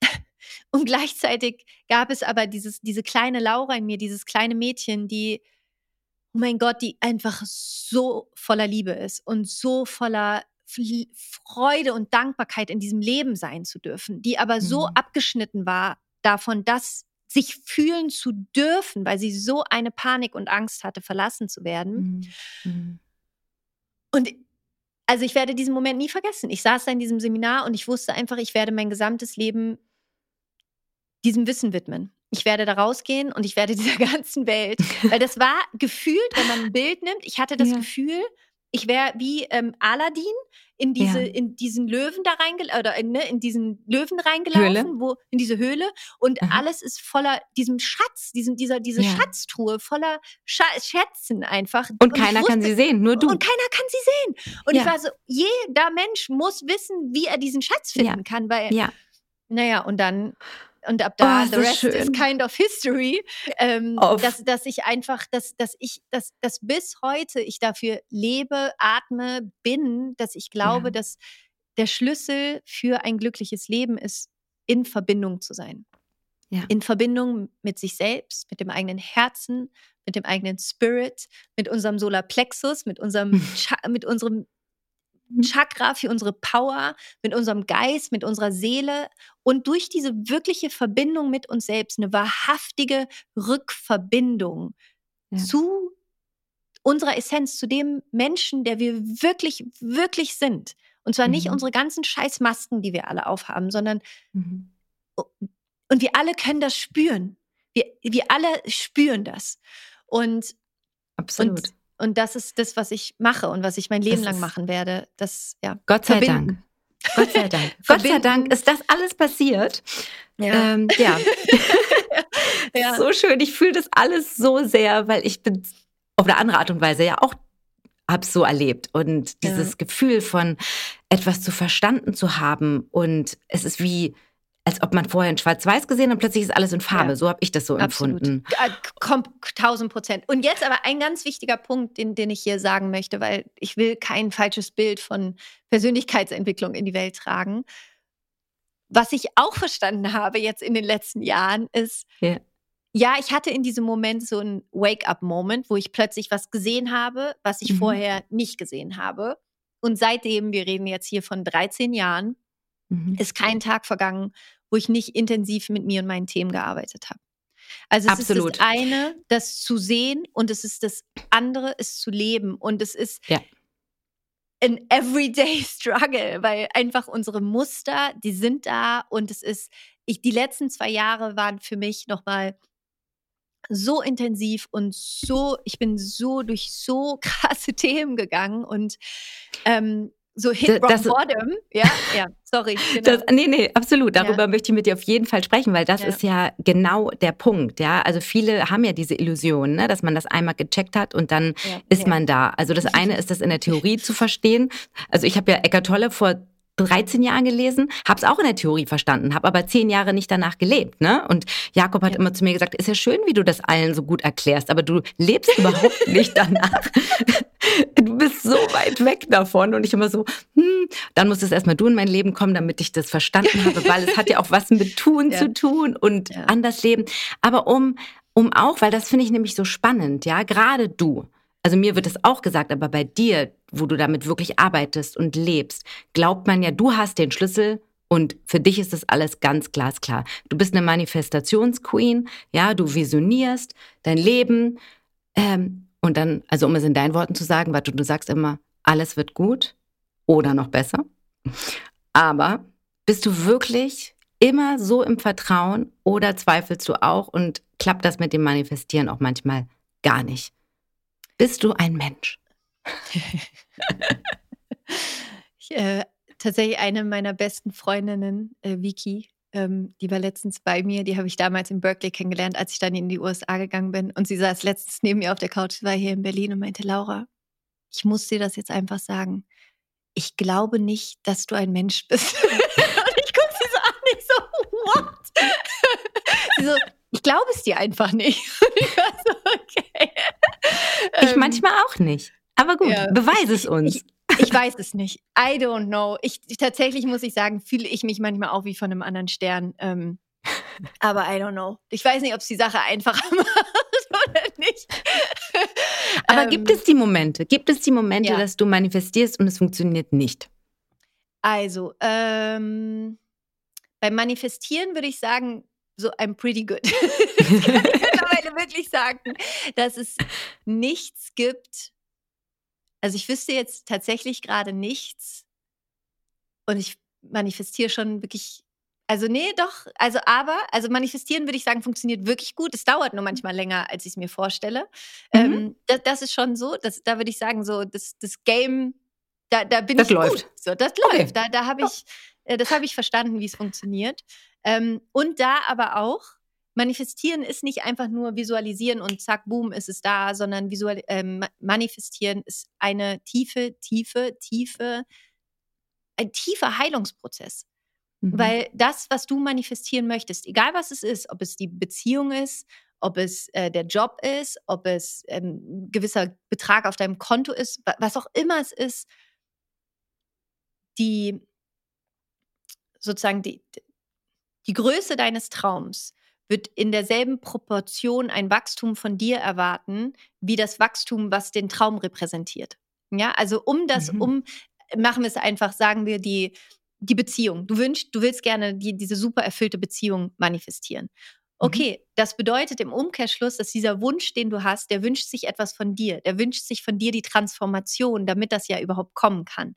und gleichzeitig gab es aber dieses, diese kleine Laura in mir, dieses kleine Mädchen, die, oh mein Gott, die einfach so voller Liebe ist und so voller Freude und Dankbarkeit in diesem Leben sein zu dürfen, die aber so mhm. abgeschnitten war davon, dass sich fühlen zu dürfen, weil sie so eine Panik und Angst hatte, verlassen zu werden. Mhm. mhm. Und also ich werde diesen Moment nie vergessen. Ich saß da in diesem Seminar und ich wusste einfach, ich werde mein gesamtes Leben diesem Wissen widmen. Ich werde da rausgehen und ich werde dieser ganzen Welt, weil das war gefühlt, wenn man ein Bild nimmt, ich hatte das ja. Gefühl, ich wäre wie ähm, Aladdin in diese ja. in diesen Löwen da reingelaufen oder in, ne, in diesen Löwen reingelaufen, Höhle. wo in diese Höhle und Aha. alles ist voller diesem Schatz, diesem dieser diese ja. Schatztruhe voller Sch Schätzen einfach und, und keiner wusste, kann sie sehen, nur du und keiner kann sie sehen und ja. ich war so jeder Mensch muss wissen, wie er diesen Schatz finden kann, weil ja. naja und dann und ab da, oh, the rest schön. is kind of history, ähm, dass, dass ich einfach, dass, dass ich, dass, dass bis heute ich dafür lebe, atme, bin, dass ich glaube, ja. dass der Schlüssel für ein glückliches Leben ist, in Verbindung zu sein. Ja. In Verbindung mit sich selbst, mit dem eigenen Herzen, mit dem eigenen Spirit, mit unserem Solarplexus, mit unserem, mit unserem. Chakra, für unsere Power, mit unserem Geist, mit unserer Seele und durch diese wirkliche Verbindung mit uns selbst, eine wahrhaftige Rückverbindung ja. zu unserer Essenz, zu dem Menschen, der wir wirklich, wirklich sind. Und zwar mhm. nicht unsere ganzen Scheißmasken, die wir alle aufhaben, sondern mhm. und wir alle können das spüren. Wir, wir alle spüren das. Und, Absolut. Und und das ist das, was ich mache und was ich mein Leben lang machen werde. Das, ja. Gott sei verbinden. Dank. Gott sei Dank. Gott sei Dank ist das alles passiert. Ja. Ähm, ja. ja. So schön. Ich fühle das alles so sehr, weil ich bin auf eine andere Art und Weise ja auch habe so erlebt und dieses ja. Gefühl von etwas zu verstanden zu haben und es ist wie als ob man vorher in Schwarz-Weiß gesehen und plötzlich ist alles in Farbe. Ja. So habe ich das so Absolut. empfunden. Kommt tausend Prozent. Und jetzt aber ein ganz wichtiger Punkt, den, den ich hier sagen möchte, weil ich will kein falsches Bild von Persönlichkeitsentwicklung in die Welt tragen. Was ich auch verstanden habe jetzt in den letzten Jahren ist, ja, ja ich hatte in diesem Moment so einen Wake-up-Moment, wo ich plötzlich was gesehen habe, was ich mhm. vorher nicht gesehen habe. Und seitdem, wir reden jetzt hier von 13 Jahren, mhm. ist kein Tag vergangen, wo ich nicht intensiv mit mir und meinen Themen gearbeitet habe. Also es Absolut. ist das eine, das zu sehen und es ist das andere, es zu leben. Und es ist ja. ein everyday struggle, weil einfach unsere Muster, die sind da und es ist, ich, die letzten zwei Jahre waren für mich nochmal so intensiv und so, ich bin so durch so krasse Themen gegangen und ähm, so Hit das, Bottom. Ja, ja, sorry. Genau. Das, nee, nee, absolut. Darüber ja. möchte ich mit dir auf jeden Fall sprechen, weil das ja. ist ja genau der Punkt. Ja, also viele haben ja diese Illusion, ne, dass man das einmal gecheckt hat und dann ja. ist man da. Also das eine ist das in der Theorie zu verstehen. Also ich habe ja Eckart Tolle vor 13 Jahren gelesen, habe es auch in der Theorie verstanden, habe aber zehn Jahre nicht danach gelebt. Ne? Und Jakob hat ja. immer zu mir gesagt, ist ja schön, wie du das allen so gut erklärst, aber du lebst überhaupt nicht danach. du bist so weit weg davon. Und ich immer so, hm, dann muss es erstmal du in mein Leben kommen, damit ich das verstanden habe, weil es hat ja auch was mit Tun ja. zu tun und ja. anders leben. Aber um, um auch, weil das finde ich nämlich so spannend, ja, gerade du. Also mir wird es auch gesagt, aber bei dir, wo du damit wirklich arbeitest und lebst, glaubt man ja, du hast den Schlüssel und für dich ist das alles ganz glasklar. Du bist eine Manifestationsqueen, ja, du visionierst dein Leben ähm, und dann, also um es in deinen Worten zu sagen, weil du, du sagst immer, alles wird gut oder noch besser. Aber bist du wirklich immer so im Vertrauen oder zweifelst du auch und klappt das mit dem Manifestieren auch manchmal gar nicht? Bist du ein Mensch? ich, äh, tatsächlich eine meiner besten Freundinnen, äh, Vicky, ähm, die war letztens bei mir. Die habe ich damals in Berkeley kennengelernt, als ich dann in die USA gegangen bin. Und sie saß letztens neben mir auf der Couch, war hier in Berlin und meinte, Laura, ich muss dir das jetzt einfach sagen. Ich glaube nicht, dass du ein Mensch bist. und ich gucke sie so an, ich so, what? sie so, ich glaube es dir einfach nicht. ich war so, okay. Ich ähm, manchmal auch nicht. Aber gut, ja, beweise es uns. Ich, ich weiß es nicht. I don't know. Ich, tatsächlich muss ich sagen, fühle ich mich manchmal auch wie von einem anderen Stern. Ähm, aber I don't know. Ich weiß nicht, ob es die Sache einfacher macht oder nicht. Aber ähm, gibt es die Momente? Gibt es die Momente, ja. dass du manifestierst und es funktioniert nicht? Also, ähm, beim Manifestieren würde ich sagen, so I'm pretty good. das kann ich mittlerweile wirklich sagen, dass es nichts gibt, also ich wüsste jetzt tatsächlich gerade nichts und ich manifestiere schon wirklich also nee, doch, also aber, also manifestieren würde ich sagen, funktioniert wirklich gut. Es dauert nur manchmal länger, als ich es mir vorstelle. Mhm. Ähm, das, das, ist schon so, das, da würde ich sagen, so das, das Game, da, da bin das ich läuft. gut. So, das okay. läuft. Da, da habe ich, äh, das habe ich verstanden, wie es funktioniert. Ähm, und da aber auch, Manifestieren ist nicht einfach nur visualisieren und zack, boom, ist es da, sondern visual, äh, manifestieren ist eine tiefe, tiefe, tiefe, ein tiefer Heilungsprozess. Mhm. Weil das, was du manifestieren möchtest, egal was es ist, ob es die Beziehung ist, ob es äh, der Job ist, ob es ähm, ein gewisser Betrag auf deinem Konto ist, was auch immer es ist, die sozusagen die, die Größe deines Traums wird in derselben Proportion ein Wachstum von dir erwarten, wie das Wachstum, was den Traum repräsentiert. Ja, also um das, mhm. um, machen wir es einfach, sagen wir die, die Beziehung. Du wünschst, du willst gerne die, diese super erfüllte Beziehung manifestieren. Mhm. Okay, mhm. das bedeutet im Umkehrschluss, dass dieser Wunsch, den du hast, der wünscht sich etwas von dir. Der wünscht sich von dir die Transformation, damit das ja überhaupt kommen kann.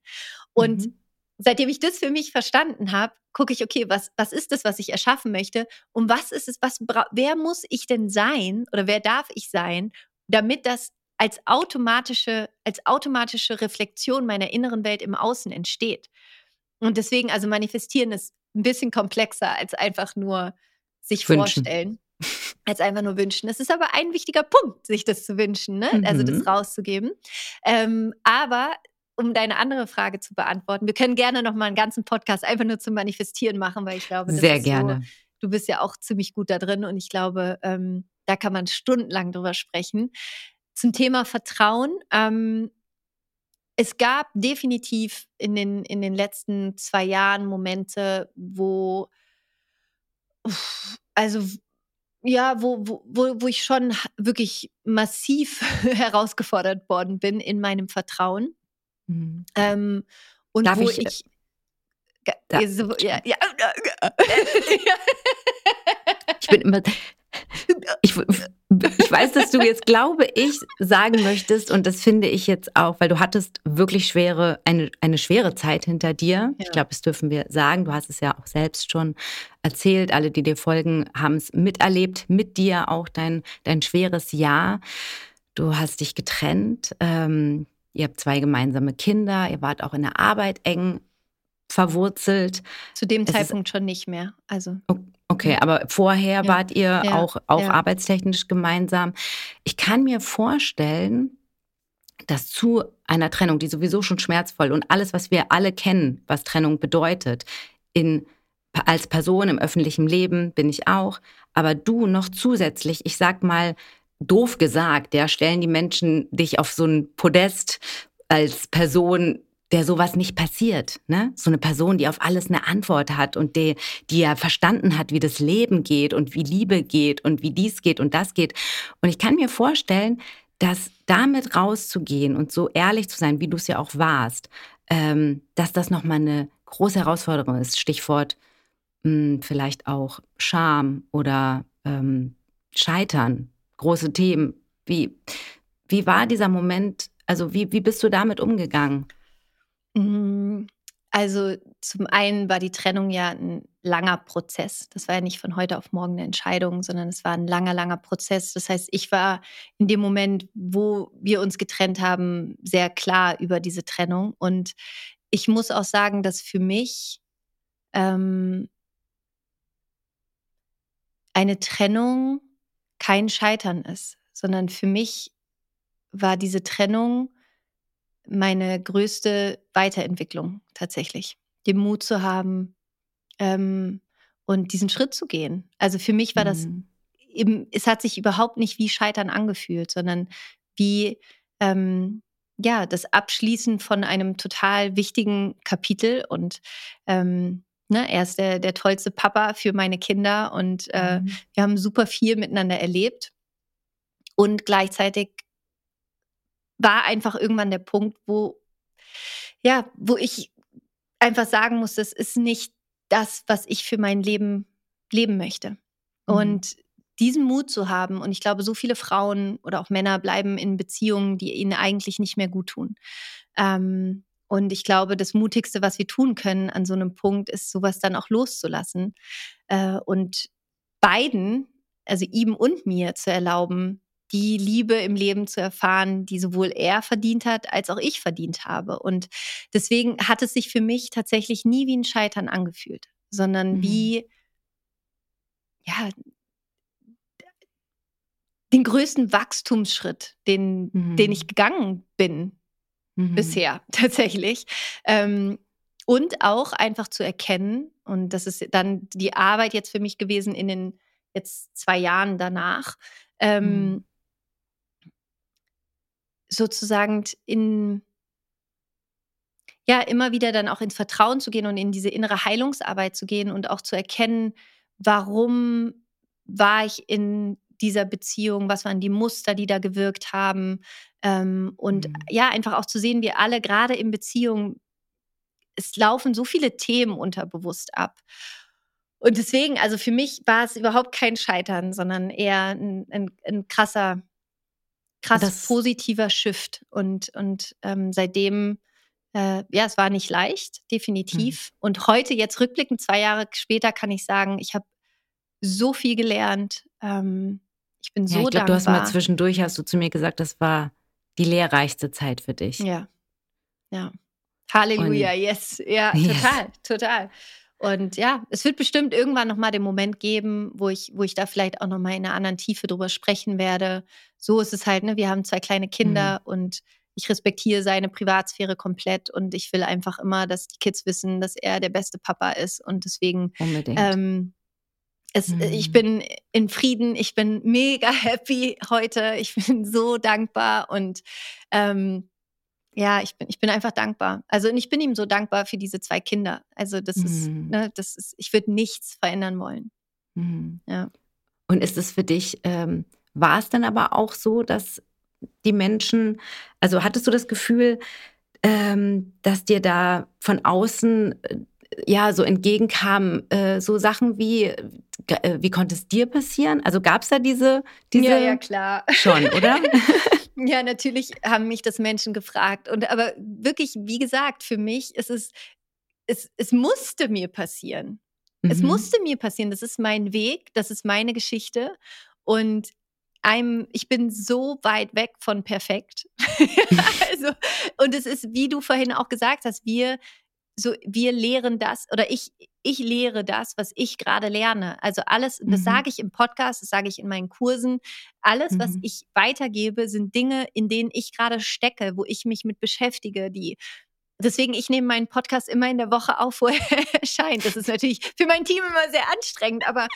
Und mhm seitdem ich das für mich verstanden habe, gucke ich, okay, was, was ist das, was ich erschaffen möchte? Und was ist es, was wer muss ich denn sein oder wer darf ich sein, damit das als automatische, als automatische Reflexion meiner inneren Welt im Außen entsteht. Und deswegen, also manifestieren ist ein bisschen komplexer als einfach nur sich wünschen. vorstellen. Als einfach nur wünschen. Das ist aber ein wichtiger Punkt, sich das zu wünschen, ne? Mhm. also das mhm. rauszugeben. Ähm, aber um deine andere Frage zu beantworten, wir können gerne noch mal einen ganzen Podcast einfach nur zum Manifestieren machen, weil ich glaube, sehr gerne. So, du bist ja auch ziemlich gut da drin und ich glaube, ähm, da kann man stundenlang drüber sprechen. Zum Thema Vertrauen. Ähm, es gab definitiv in den, in den letzten zwei Jahren Momente, wo, also ja, wo, wo, wo ich schon wirklich massiv herausgefordert worden bin in meinem Vertrauen. Mhm. Ähm, und Darf wo ich, ich da, so, ja, ja, ich bin immer. Ich, ich weiß, dass du jetzt, glaube ich, sagen möchtest, und das finde ich jetzt auch, weil du hattest wirklich schwere, eine, eine schwere Zeit hinter dir. Ja. Ich glaube, das dürfen wir sagen. Du hast es ja auch selbst schon erzählt. Alle, die dir folgen, haben es miterlebt, mit dir auch dein, dein schweres Jahr. Du hast dich getrennt. Ähm, Ihr habt zwei gemeinsame Kinder, ihr wart auch in der Arbeit eng verwurzelt. Zu dem es Zeitpunkt schon nicht mehr. Also. Okay, aber vorher ja. wart ihr ja. auch, auch ja. arbeitstechnisch gemeinsam. Ich kann mir vorstellen, dass zu einer Trennung, die sowieso schon schmerzvoll und alles, was wir alle kennen, was Trennung bedeutet, in, als Person im öffentlichen Leben bin ich auch, aber du noch zusätzlich, ich sag mal, doof gesagt, ja, stellen die Menschen dich auf so ein Podest als Person, der sowas nicht passiert. Ne? So eine Person, die auf alles eine Antwort hat und die, die ja verstanden hat, wie das Leben geht und wie Liebe geht und wie dies geht und das geht. Und ich kann mir vorstellen, dass damit rauszugehen und so ehrlich zu sein, wie du es ja auch warst, ähm, dass das nochmal eine große Herausforderung ist. Stichwort mh, hm, vielleicht auch Scham oder ähm, Scheitern, große Themen. Wie, wie war dieser Moment? Also wie, wie bist du damit umgegangen? Mm, also zum einen war die Trennung ja ein langer Prozess. Das war ja nicht von heute auf morgen eine Entscheidung, sondern es war ein langer, langer Prozess. Das heißt, ich war in dem Moment, wo wir uns getrennt haben, sehr klar über diese Trennung. Und ich muss auch sagen, dass für mich ähm, eine Trennung kein Scheitern ist, sondern für mich war diese Trennung meine größte Weiterentwicklung tatsächlich. Den Mut zu haben ähm, und diesen Schritt zu gehen. Also für mich war das mhm. eben, es hat sich überhaupt nicht wie Scheitern angefühlt, sondern wie ähm, ja, das Abschließen von einem total wichtigen Kapitel und ähm, Ne, er ist der, der tollste Papa für meine Kinder und äh, mhm. wir haben super viel miteinander erlebt. Und gleichzeitig war einfach irgendwann der Punkt, wo, ja, wo ich einfach sagen muss, das ist nicht das, was ich für mein Leben leben möchte. Mhm. Und diesen Mut zu haben, und ich glaube, so viele Frauen oder auch Männer bleiben in Beziehungen, die ihnen eigentlich nicht mehr gut tun. Ähm, und ich glaube, das Mutigste, was wir tun können an so einem Punkt, ist, sowas dann auch loszulassen. Äh, und beiden, also ihm und mir, zu erlauben, die Liebe im Leben zu erfahren, die sowohl er verdient hat, als auch ich verdient habe. Und deswegen hat es sich für mich tatsächlich nie wie ein Scheitern angefühlt, sondern mhm. wie, ja, den größten Wachstumsschritt, den, mhm. den ich gegangen bin mhm. bisher tatsächlich. Ähm, und auch einfach zu erkennen, und das ist dann die Arbeit jetzt für mich gewesen in den jetzt zwei Jahren danach, ähm, mhm. sozusagen in ja immer wieder dann auch ins Vertrauen zu gehen und in diese innere Heilungsarbeit zu gehen und auch zu erkennen, warum war ich in dieser Beziehung, was waren die Muster, die da gewirkt haben. Ähm, und mhm. ja, einfach auch zu sehen, wir alle gerade in Beziehungen, es laufen so viele Themen unterbewusst ab. Und deswegen, also für mich war es überhaupt kein Scheitern, sondern eher ein, ein, ein krasser, krass das positiver Shift. Und, und ähm, seitdem, äh, ja, es war nicht leicht, definitiv. Mhm. Und heute, jetzt rückblickend, zwei Jahre später, kann ich sagen, ich habe so viel gelernt. Ähm, ich bin so ja, ich glaub, dankbar. Du hast mal zwischendurch, hast du zu mir gesagt, das war die lehrreichste Zeit für dich. Ja. Ja. Halleluja, Und, yes. Ja, total, yes. total. Und ja, es wird bestimmt irgendwann nochmal den Moment geben, wo ich, wo ich da vielleicht auch nochmal in einer anderen Tiefe drüber sprechen werde. So ist es halt, ne? Wir haben zwei kleine Kinder mhm. und ich respektiere seine Privatsphäre komplett und ich will einfach immer, dass die Kids wissen, dass er der beste Papa ist. Und deswegen ähm, es, mhm. Ich bin in Frieden, ich bin mega happy heute, ich bin so dankbar und ähm, ja, ich bin, ich bin einfach dankbar. Also ich bin ihm so dankbar für diese zwei Kinder. Also das mhm. ist, ne, das ist, ich würde nichts verändern wollen. Mhm. Ja. Und ist es für dich, ähm, war es dann aber auch so, dass die Menschen, also hattest du das Gefühl, ähm, dass dir da von außen äh, ja so entgegenkamen äh, so Sachen wie äh, wie konnte es dir passieren? Also gab es da diese, diese Ja, ja, klar. Schon, oder? ja, natürlich haben mich das Menschen gefragt und aber wirklich, wie gesagt, für mich ist es es, es musste mir passieren. Mhm. Es musste mir passieren. Das ist mein Weg, das ist meine Geschichte und I'm, ich bin so weit weg von perfekt. also, und es ist, wie du vorhin auch gesagt hast, wir so wir lehren das oder ich ich lehre das, was ich gerade lerne. Also alles, mhm. das sage ich im Podcast, das sage ich in meinen Kursen. Alles, mhm. was ich weitergebe, sind Dinge, in denen ich gerade stecke, wo ich mich mit beschäftige, die Deswegen, ich nehme meinen Podcast immer in der Woche auf, wo er erscheint. Das ist natürlich für mein Team immer sehr anstrengend, aber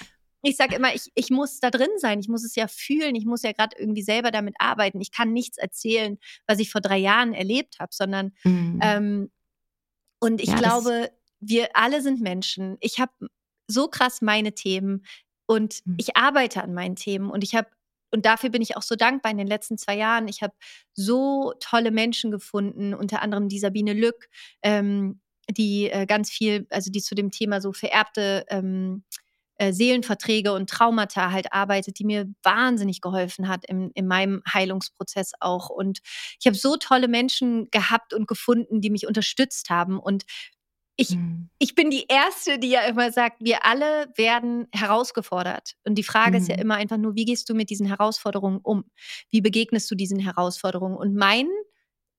ich sage immer, ich, ich muss da drin sein, ich muss es ja fühlen, ich muss ja gerade irgendwie selber damit arbeiten. Ich kann nichts erzählen, was ich vor drei Jahren erlebt habe, sondern mhm. ähm, und ich ja, glaube, wir alle sind Menschen. Ich habe so krass meine Themen und mhm. ich arbeite an meinen Themen und ich habe und dafür bin ich auch so dankbar in den letzten zwei Jahren. Ich habe so tolle Menschen gefunden, unter anderem die Sabine Lück, ähm, die äh, ganz viel, also die zu dem Thema so vererbte ähm, äh, Seelenverträge und Traumata halt arbeitet, die mir wahnsinnig geholfen hat in, in meinem Heilungsprozess auch. Und ich habe so tolle Menschen gehabt und gefunden, die mich unterstützt haben. Und ich, mhm. ich bin die Erste, die ja immer sagt, wir alle werden herausgefordert. Und die Frage mhm. ist ja mhm. immer einfach nur, wie gehst du mit diesen Herausforderungen um? Wie begegnest du diesen Herausforderungen? Und mein,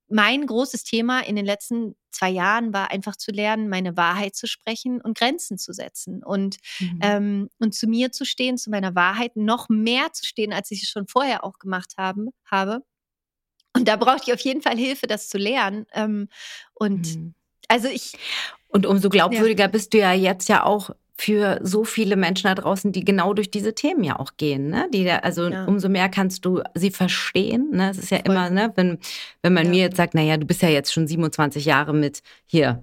mein großes Thema in den letzten zwei Jahren war einfach zu lernen, meine Wahrheit zu sprechen und Grenzen zu setzen und, mhm. ähm, und zu mir zu stehen, zu meiner Wahrheit, noch mehr zu stehen, als ich es schon vorher auch gemacht haben, habe. Und da brauchte ich auf jeden Fall Hilfe, das zu lernen. Ähm, und mhm. also ich. Und umso glaubwürdiger ja. bist du ja jetzt ja auch für so viele Menschen da draußen, die genau durch diese Themen ja auch gehen. Ne? Die da, also ja. umso mehr kannst du sie verstehen. Ne? Es ist ja Voll. immer, ne, wenn, wenn man ja. mir jetzt sagt, naja, du bist ja jetzt schon 27 Jahre mit hier,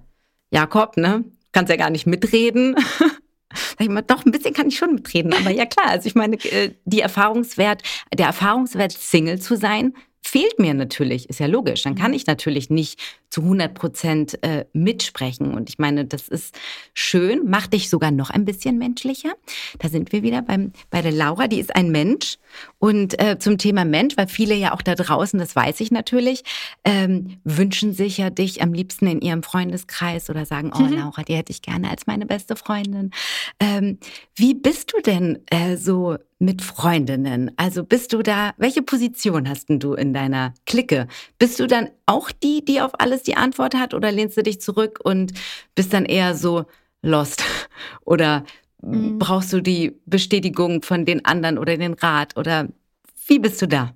Jakob, ne? Kannst ja gar nicht mitreden. Sag ich mal, doch, ein bisschen kann ich schon mitreden. Aber ja klar, also ich meine, äh, die Erfahrungswert, der Erfahrungswert, Single zu sein, fehlt mir natürlich, ist ja logisch. Dann kann mhm. ich natürlich nicht zu 100 Prozent äh, mitsprechen. Und ich meine, das ist schön, macht dich sogar noch ein bisschen menschlicher. Da sind wir wieder beim, bei der Laura, die ist ein Mensch. Und äh, zum Thema Mensch, weil viele ja auch da draußen, das weiß ich natürlich, ähm, wünschen sich ja dich am liebsten in ihrem Freundeskreis oder sagen, oh mhm. Laura, die hätte ich gerne als meine beste Freundin. Ähm, wie bist du denn äh, so mit Freundinnen? Also bist du da, welche Position hast denn du in deiner Clique? Bist du dann auch die, die auf alles die Antwort hat oder lehnst du dich zurück und bist dann eher so lost? Oder mhm. brauchst du die Bestätigung von den anderen oder den Rat? Oder wie bist du da?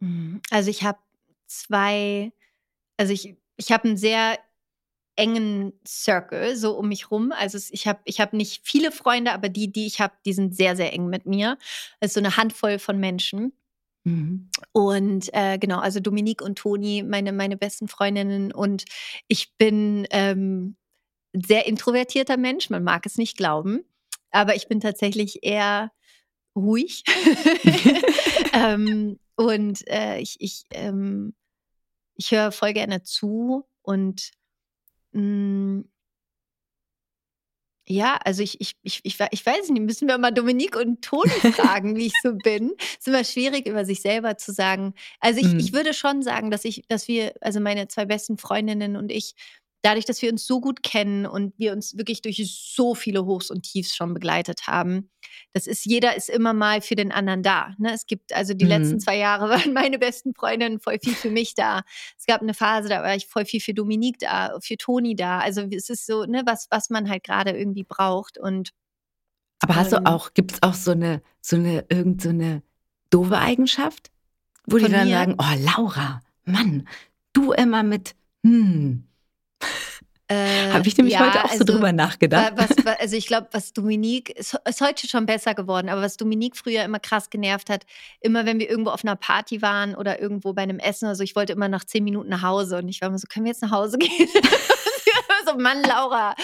Mhm. Also ich habe zwei, also ich, ich habe einen sehr engen Circle so um mich rum. Also ich habe ich hab nicht viele Freunde, aber die, die ich habe, die sind sehr, sehr eng mit mir. Es ist so eine Handvoll von Menschen. Mhm. Und äh, genau, also Dominique und Toni, meine, meine besten Freundinnen. Und ich bin ähm, sehr introvertierter Mensch, man mag es nicht glauben, aber ich bin tatsächlich eher ruhig. ähm, und äh, ich, ich, ähm, ich höre voll gerne zu und mh, mm, ja, also ich, ich, ich, ich, ich weiß nicht, müssen wir mal Dominique und Toni fragen, wie ich so bin. Es ist immer schwierig, über sich selber zu sagen. Also ich, mhm. ich würde schon sagen, dass ich, dass wir, also meine zwei besten Freundinnen und ich, dadurch, dass wir uns so gut kennen und wir uns wirklich durch so viele Hochs und Tiefs schon begleitet haben, das ist, jeder ist immer mal für den anderen da. Ne? Es gibt, also die mhm. letzten zwei Jahre waren meine besten Freundinnen voll viel für mich da. Es gab eine Phase, da war ich voll viel für Dominique da, für Toni da. Also es ist so, ne, was, was man halt gerade irgendwie braucht. Und aber hast ähm, du auch, gibt es auch so eine, so eine, irgend so eine doofe Eigenschaft? Wo die dann mir? sagen, oh Laura, Mann, du immer mit, hm, äh, Habe ich nämlich ja, heute auch also, so drüber nachgedacht. Was, was, also ich glaube, was Dominique, ist, ist, heute schon besser geworden, aber was Dominique früher immer krass genervt hat, immer wenn wir irgendwo auf einer Party waren oder irgendwo bei einem Essen oder so, ich wollte immer nach zehn Minuten nach Hause und ich war immer so, können wir jetzt nach Hause gehen? so, Mann, Laura,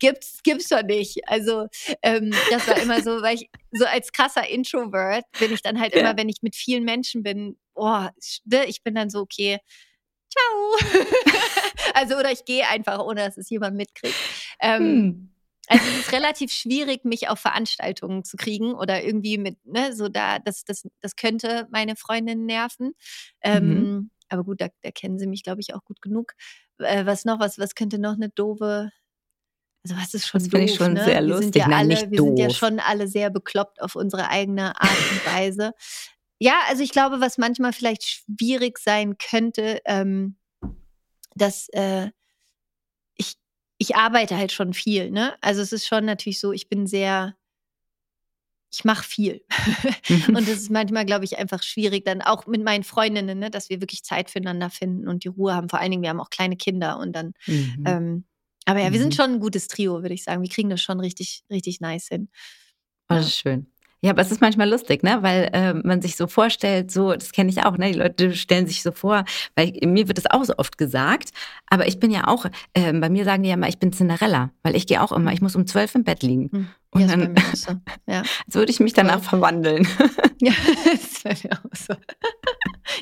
gibt's, gibt's doch nicht. Also, ähm, das war immer so, weil ich so als krasser Introvert bin ich dann halt immer, wenn ich mit vielen Menschen bin, oh, ich bin dann so, okay, ciao. also, oder ich gehe einfach, ohne dass es jemand mitkriegt. Ähm, hm. Also es ist relativ schwierig, mich auf Veranstaltungen zu kriegen oder irgendwie mit, ne, so da, das, das, das könnte meine Freundin nerven. Ähm, mhm. Aber gut, da, da, kennen sie mich, glaube ich, auch gut genug. Äh, was noch, was, was könnte noch eine doofe, also was ist schon das finde ich schon ne? sehr lustig. Wir, sind ja, Nein, alle, wir sind ja schon alle sehr bekloppt auf unsere eigene Art und Weise. Ja, also ich glaube, was manchmal vielleicht schwierig sein könnte, ähm, dass äh, ich, ich arbeite halt schon viel. Ne? Also es ist schon natürlich so, ich bin sehr, ich mache viel. Mhm. und es ist manchmal, glaube ich, einfach schwierig, dann auch mit meinen Freundinnen, ne, dass wir wirklich Zeit füreinander finden und die Ruhe haben. Vor allen Dingen, wir haben auch kleine Kinder und dann. Mhm. Ähm, aber ja, wir mhm. sind schon ein gutes Trio, würde ich sagen. Wir kriegen das schon richtig, richtig nice hin. Das ist schön. Ja, aber es ist manchmal lustig, ne? Weil äh, man sich so vorstellt, so, das kenne ich auch, ne? Die Leute stellen sich so vor, weil ich, mir wird das auch so oft gesagt, aber ich bin ja auch, äh, bei mir sagen die ja immer, ich bin Cinderella, weil ich gehe auch immer, ich muss um zwölf im Bett liegen. Hm. Und ja, dann so. ja. so würde ich mich danach verwandeln. Ja, das auch so.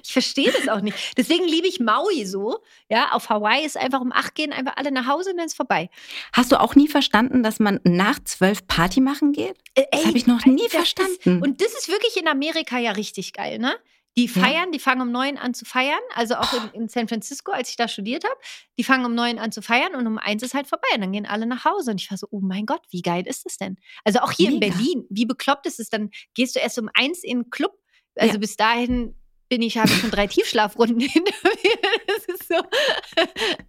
Ich verstehe das auch nicht. Deswegen liebe ich Maui so. Ja, auf Hawaii ist einfach um acht gehen einfach alle nach Hause und dann ist vorbei. Hast du auch nie verstanden, dass man nach zwölf Party machen geht? Äh, das habe ich noch nie verstanden. Ist, und das ist wirklich in Amerika ja richtig geil, ne? Die feiern, die fangen um neun an zu feiern. Also auch in, in San Francisco, als ich da studiert habe, die fangen um neun an zu feiern und um eins ist halt vorbei. Und dann gehen alle nach Hause. Und ich war so, oh mein Gott, wie geil ist das denn? Also auch hier in Mega. Berlin, wie bekloppt ist es? Dann gehst du erst um eins in den Club. Also Ja. bis dahin bin ich, habe ich schon drei Tiefschlafrunden hinter mir. Das ist so,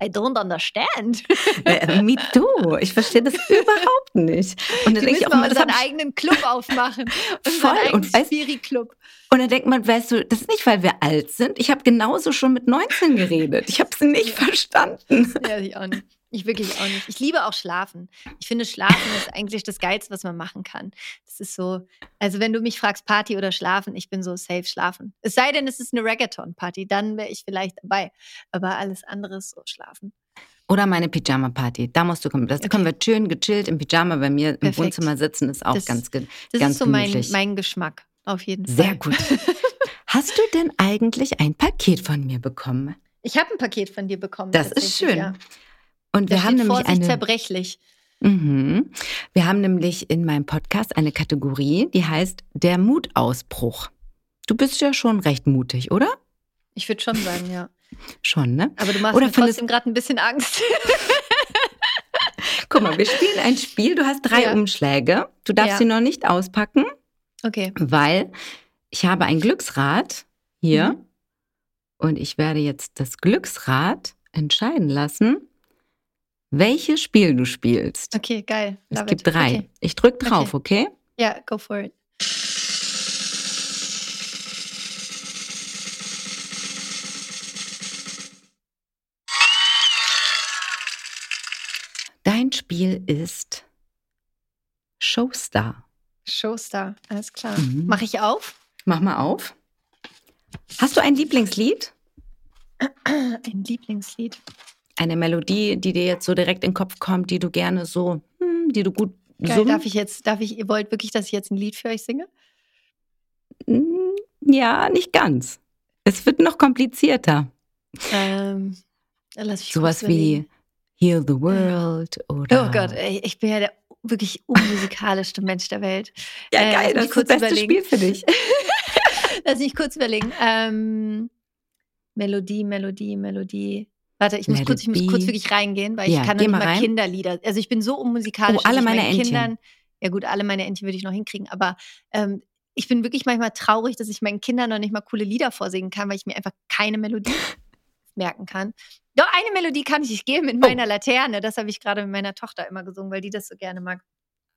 I don't understand. Äh, me too. Ich verstehe das überhaupt nicht. Und dann denke ich auch mal unseren eigenen Club aufmachen. Voll. Und weißt- Spiri-Club. und dann denkt man, weißt du, das ist nicht, weil wir alt sind. Ich habe genauso schon mit 19 geredet. Ich habe es nicht verstanden. Ja, ich auch nicht. Ich wirklich auch nicht. Ich liebe auch Schlafen. Ich finde, Schlafen ist eigentlich das Geilste, was man machen kann. Das ist so, also wenn du mich fragst, Party oder Schlafen, ich bin so safe schlafen. Es sei denn, es ist eine Reggaeton-Party, dann wäre ich vielleicht dabei. Aber alles andere ist so schlafen. Oder meine Pyjama-Party. Da musst du kommen. Das Okay. können wir schön gechillt im Pyjama bei mir im Perfekt. Wohnzimmer sitzen. Ist auch Das- ganz, ge- Das ganz ist so mein, mein Geschmack, auf jeden Fall. Sehr gut. Hast du denn eigentlich ein Paket von mir bekommen? Ich habe ein Paket von dir bekommen. Das ist schön. Ja. Und wir haben nämlich Vorsicht eine. zerbrechlich. Mhm. Wir haben nämlich in meinem Podcast eine Kategorie, die heißt der Mutausbruch. Du bist ja schon recht mutig, oder? Ich würde schon sagen, ja. Schon, ne? Aber du machst Oder mir trotzdem gerade ein bisschen Angst. Guck mal, wir spielen ein Spiel. Du hast drei Ja. Umschläge. Du darfst Ja. sie noch nicht auspacken, Okay. weil ich habe ein Glücksrad hier Mhm. und ich werde jetzt das Glücksrad entscheiden lassen, welches Spiel du spielst. Okay, geil. Es gibt it. drei. Okay. Ich drück drauf, okay? Ja, go for it. Dein Spiel ist Showstar. Showstar, alles klar. Mhm. Mache ich auf? Mach mal auf. Hast du ein Lieblingslied? Ein Lieblingslied. Eine Melodie, die dir jetzt so direkt in den Kopf kommt, die du gerne so, hm, die du gut Geil, summen? darf ich jetzt, darf ich, ihr wollt wirklich, dass ich jetzt ein Lied für euch singe? Hm, Ja, nicht ganz. Es wird noch komplizierter. Ähm, lass mich Sowas wie Heal the World oder. Oh Gott, ich bin ja der wirklich unmusikalischste Mensch der Welt. Ja, äh, geil, das ist das beste überlegen. Spiel für dich. Lass mich kurz überlegen. Ähm, Melodie, Melodie, Melodie. Warte, ich muss, Let kurz, ich muss kurz wirklich reingehen, weil Ja, ich kann noch nicht mal rein. Kinderlieder. Also ich bin so unmusikalisch. Oh, alle meine Entchen. Kindern, ja gut, alle meine Entchen würde ich noch hinkriegen, aber ähm, ich bin wirklich manchmal traurig, dass ich meinen Kindern noch nicht mal coole Lieder vorsingen kann, weil ich mir einfach keine Melodie merken kann. Doch, eine Melodie kann ich. Ich gehe mit Oh. meiner Laterne. Das habe ich gerade mit meiner Tochter immer gesungen, weil die das so gerne mag.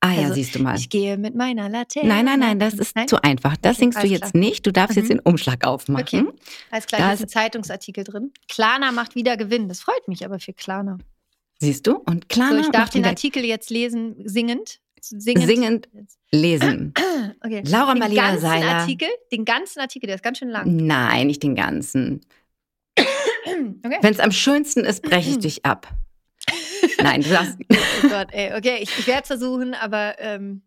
Ah ja, Also, siehst du mal. Ich gehe mit meiner Laterne. Nein, nein, nein, das ist Nein? zu einfach. Das Okay, singst du jetzt klar. nicht. Du darfst jetzt Mhm. den Umschlag aufmachen. Okay. Alles klar, Da ist- ein Zeitungsartikel drin. Klarna macht wieder Gewinn. Das freut mich aber für Klarna. Siehst du? Und klar, So, ich darf den Artikel jetzt lesen, singend. Singend. Singend lesen. Okay. Laura den Malia ganzen Seiler. Artikel, den ganzen Artikel, der ist ganz schön lang. Nein, nicht den ganzen. Okay. Wenn es am schönsten ist, breche ich dich ab. Nein, du darfst. Oh Gott, ey. Okay, ich, ich werde es versuchen, aber ähm,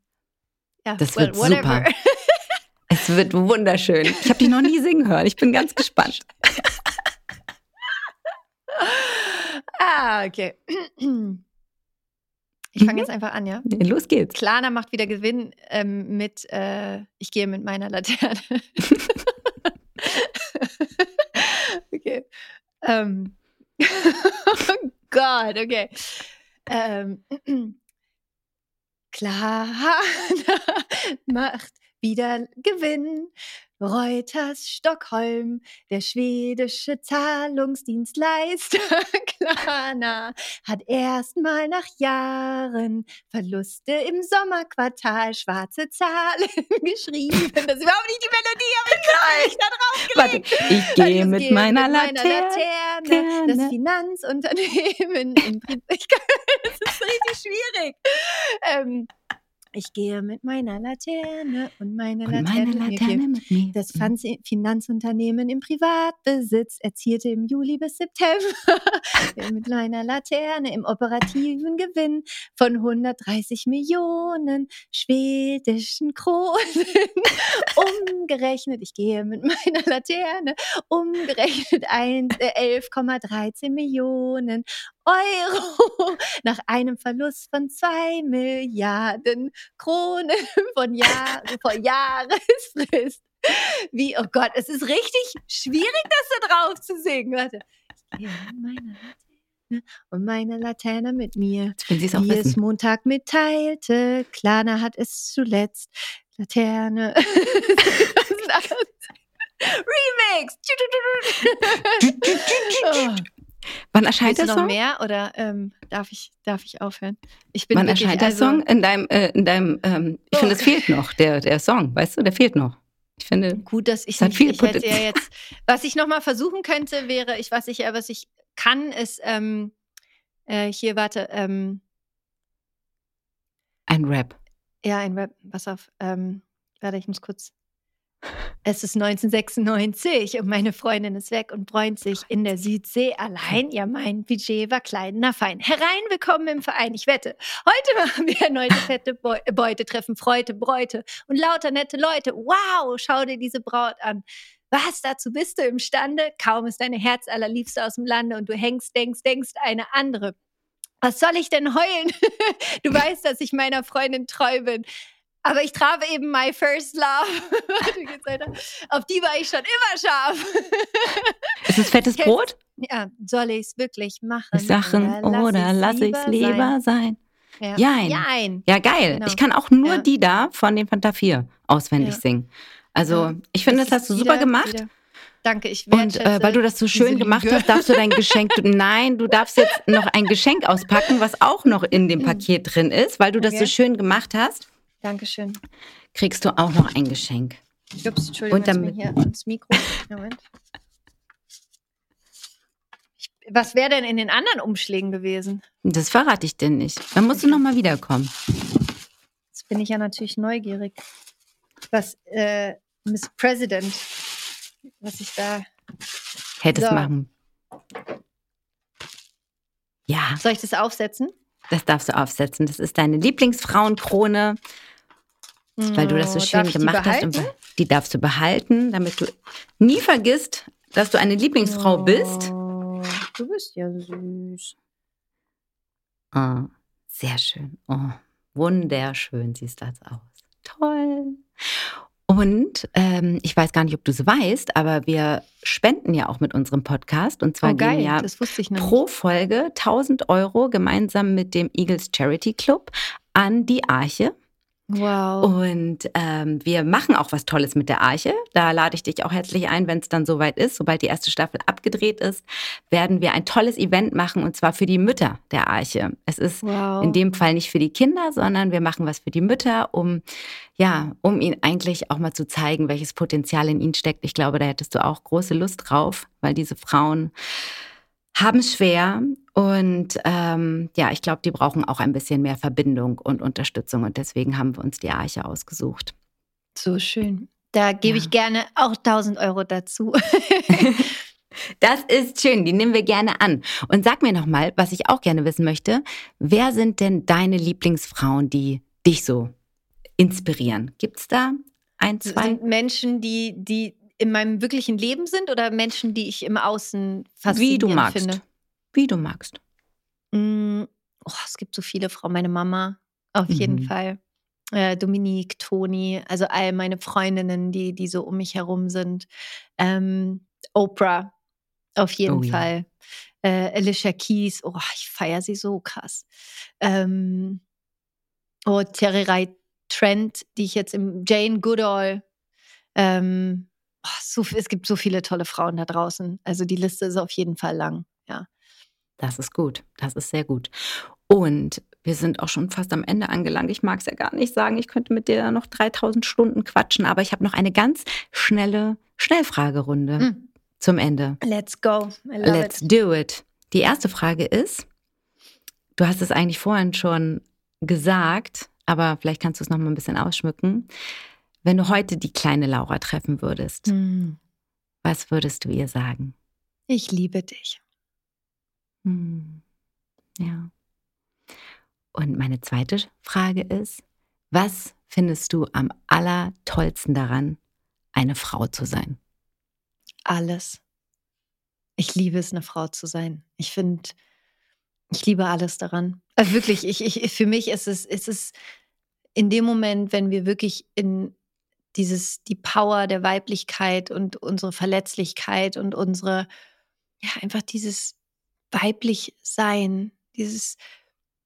ja, Das well, wird whatever. super. Es wird wunderschön. Ich habe dich noch nie singen hören. Ich bin ganz gespannt. ah, okay. Ich fange Mhm. jetzt einfach an, ja? Los geht's. Klarna macht wieder Gewinn ähm, mit äh, Ich gehe mit meiner Laterne. okay. Ähm. oh Gott, okay. Ähm. Klarna macht wieder Gewinn. Reuters Stockholm, der schwedische Zahlungsdienstleister Klarna hat erstmal nach Jahren Verluste im Sommerquartal schwarze Zahlen geschrieben. Das ist überhaupt nicht die Melodie, aber ich kann nicht da drauf Warte, ich gehe mit gehe meiner Laterne, Laterne. das Finanzunternehmen im Pri ich kann, Das ist richtig schwierig. Ähm, ich gehe mit meiner Laterne und meine Und Laterne, meine. Laterne mit mir. Das Fanz- Finanzunternehmen im Privatbesitz erzielte im Juli bis September mit meiner Laterne im operativen Gewinn von 130 Millionen schwedischen Kronen. umgerechnet, ich gehe mit meiner Laterne, umgerechnet ein- äh, 11,13 Millionen Euro nach einem Verlust von 2 Milliarden Kronen von Jahr, vor Jahresfrist. Wie, oh Gott, es ist richtig schwierig, das da drauf zu singen. Warte. Ich gehe in meine Laterne und meine Laterne mit mir. Will sie es auch Wie es. Montag mitteilte, Klana hat es zuletzt. Laterne. Remix! Oh. Wann erscheint Willst der noch Song? mehr oder ähm, darf, ich, darf ich aufhören? Ich bin Wann erscheint der also, Song? In deinem, äh, in deinem ähm, ich Oh. finde, es fehlt noch, der, der Song, weißt du, der fehlt noch. Ich finde, Gut, dass ich nicht, viel ich hätte ja jetzt, was ich nochmal versuchen könnte, wäre, ich was ich ja, was ich kann, ist, ähm, äh, hier, warte, ähm, ein Rap. ja, ein Rap, pass auf, ähm, warte, ich muss kurz. Es ist 1996 und meine Freundin ist weg und bräunt sich in der Südsee allein. Ja, mein Budget war klein, na fein. Herein, willkommen im Verein. Ich wette, heute machen wir erneute fette Beu Beute, treffen Freute, Bräute und lauter nette Leute. Wow, schau dir diese Braut an. Was, dazu bist du imstande? Kaum ist deine Herz allerliebste aus dem Lande und du hängst, denkst, denkst eine andere. Was soll ich denn heulen? du weißt, dass ich meiner Freundin treu bin. Aber ich traf eben my first love. Auf die war ich schon immer scharf. Ist es fettes Kennst- Brot? ja, soll ich's wirklich machen? Sachen oder lass ich's sein? lieber sein? Ja. Jein. Jein. Ja, geil. Genau. Ich kann auch nur Ja. die da von den Fanta 4 auswendig Ja. singen. Also, Ja. ich finde, Das das hast du super wieder- gemacht. wieder- Danke, ich Und wertschätze. äh, weil du das so schön gemacht Lüge. hast, darfst du dein Geschenk. Du, nein, du darfst jetzt noch ein Geschenk auspacken, was auch noch in dem Paket drin ist, weil du das so. Okay. schön gemacht hast. Dankeschön. Kriegst du auch noch ein Geschenk. Ups, Entschuldigung, Und damit- hier ans Mikro. Moment. Ich, was wäre denn in den anderen Umschlägen gewesen? Das verrate ich dir nicht. Dann musst du noch mal wiederkommen. Jetzt bin ich ja natürlich neugierig. Was äh, Miss President, was ich da. Hättest So. machen. Ja, Soll ich das aufsetzen? das darfst du aufsetzen. Das ist deine Lieblingsfrauenkrone, weil du das so Oh, schön darf gemacht hast. Und die darfst du behalten, damit du nie vergisst, dass du eine Lieblingsfrau bist. Oh, du bist ja süß. Oh, sehr schön. Oh, wunderschön siehst das aus. Toll. Und ähm, ich weiß gar nicht, ob du es weißt, aber wir spenden ja auch mit unserem Podcast. Und zwar Oh, geil. gehen ja pro Folge 1000 Euro gemeinsam mit dem Eagles Charity Club an die Arche. Wow. Und ähm, wir machen auch was Tolles mit der Arche. Da lade ich dich auch herzlich ein, wenn es dann soweit ist. Sobald die erste Staffel abgedreht ist, werden wir ein tolles Event machen und zwar für die Mütter der Arche. Es ist wow. in dem Fall nicht für die Kinder, sondern wir machen was für die Mütter, um ja, um ihnen eigentlich auch mal zu zeigen, welches Potenzial in ihnen steckt. Ich glaube, da hättest du auch große Lust drauf, weil diese Frauen haben es schwer und ähm, ja, ich glaube, die brauchen auch ein bisschen mehr Verbindung und Unterstützung und deswegen haben wir uns die Arche ausgesucht. so schön. Da gebe Ja. ich gerne auch 1000 Euro dazu. Das ist schön, die nehmen wir gerne an. Und sag mir noch mal, was ich auch gerne wissen möchte, wer sind denn deine Lieblingsfrauen, die dich so inspirieren? Gibt's da ein, zwei? Sind Menschen, die, die in meinem wirklichen Leben sind oder Menschen, die ich im Außen faszinierend Wie du magst. finde? Wie du magst. Mm, oh, es gibt so viele Frauen. Meine Mama, auf jeden Mhm. Fall. Äh, Dominique, Toni, also all meine Freundinnen, die, die so um mich herum sind. Ähm, Oprah, auf jeden Oh ja. Fall. Äh, Alicia Keys, oh, ich feiere sie so krass. Ähm, oh, Terry Trent, die ich jetzt im Jane Goodall. Ähm, oh, so, es gibt so viele tolle Frauen da draußen. Also die Liste ist auf jeden Fall lang. Ja. Das ist gut. Das ist sehr gut. Und wir sind auch schon fast am Ende angelangt. Ich mag es ja gar nicht sagen. Ich könnte mit dir noch 3000 Stunden quatschen, aber ich habe noch eine ganz schnelle Schnellfragerunde Mm. zum Ende. Let's go. Let's it. do it. Die erste Frage ist, du hast es eigentlich vorhin schon gesagt, aber vielleicht kannst du es noch mal ein bisschen ausschmücken. Wenn du heute die kleine Laura treffen würdest, Hm. was würdest du ihr sagen? Ich liebe dich. Hm. Ja. Und meine zweite Frage ist, was findest du am allertollsten daran, eine Frau zu sein? Alles. Ich liebe es, eine Frau zu sein. Ich finde, ich liebe alles daran. Also wirklich, ich, ich, für mich ist es, ist es in dem Moment, wenn wir wirklich in dieses, die Power der Weiblichkeit und unsere Verletzlichkeit und unsere, ja, einfach dieses weiblich Sein, dieses,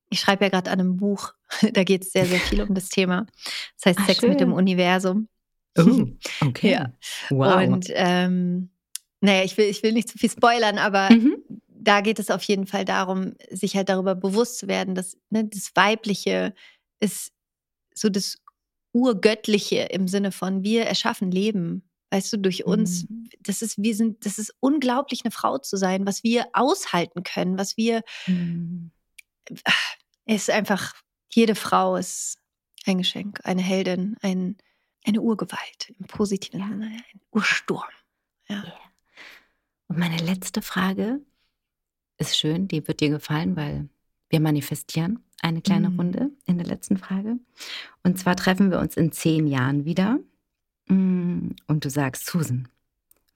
ich schreibe ja gerade an einem Buch, da geht es sehr, sehr viel um das Thema. Das heißt Ach, Sex schön. mit dem Universum. Oh, okay. ja. Wow. Und ähm, naja, ich will, ich will nicht zu viel spoilern, aber mhm. da geht es auf jeden Fall darum, sich halt darüber bewusst zu werden, dass ne, das Weibliche ist so das Urgöttliche im Sinne von wir erschaffen Leben. Weißt du, durch uns, mhm. das ist, wir sind, das ist unglaublich, eine Frau zu sein, was wir aushalten können, was wir, mhm. ist einfach, jede Frau ist ein Geschenk, eine Heldin, ein, eine Urgewalt im positiven Sinne, ein Ursturm. Ja. Yeah. Und meine letzte Frage ist schön, die wird dir gefallen, weil wir manifestieren eine kleine mhm. Runde in der letzten Frage. Und zwar treffen wir uns in zehn Jahren wieder. Mm, und du sagst, Susan,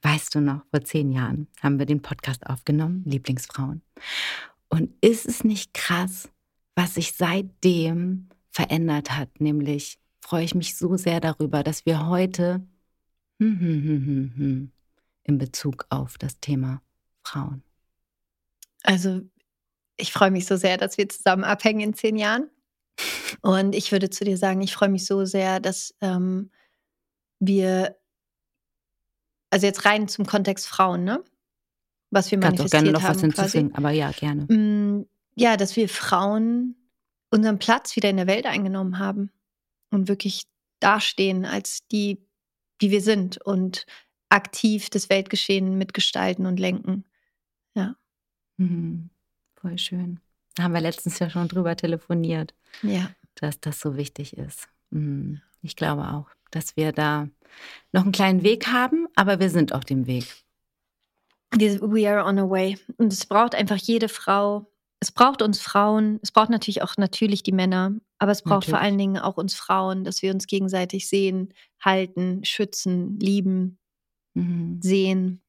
weißt du noch, vor zehn Jahren haben wir den Podcast aufgenommen, Lieblingsfrauen. Und ist es nicht krass, was sich seitdem verändert hat? Nämlich freue ich mich so sehr darüber, dass wir heute hm, hm, hm, in Bezug auf das Thema Frauen. Also ich freue mich so sehr, dass wir zusammen abhängen in zehn Jahren. Und ich würde zu dir sagen, ich freue mich so sehr, dass ähm, wir, also jetzt rein zum Kontext Frauen, ne? Was wir Kannst manifestiert auch gerne noch haben, was hinzufügen, aber ja, gerne. Mm, ja, dass wir Frauen unseren Platz wieder in der Welt eingenommen haben und wirklich dastehen als die, die wir sind und aktiv das Weltgeschehen mitgestalten und lenken. Ja. Mhm. Voll schön. Da haben wir letztens ja schon drüber telefoniert. Ja. Dass das so wichtig ist. Mhm. Ich glaube auch, dass wir da noch einen kleinen Weg haben, aber wir sind auf dem Weg. We are on a way. Und es braucht einfach jede Frau. Es braucht uns Frauen. Es braucht natürlich auch natürlich die Männer. Aber es braucht natürlich. vor allen Dingen auch uns Frauen, dass wir uns gegenseitig sehen, halten, schützen, lieben, mhm. sehen,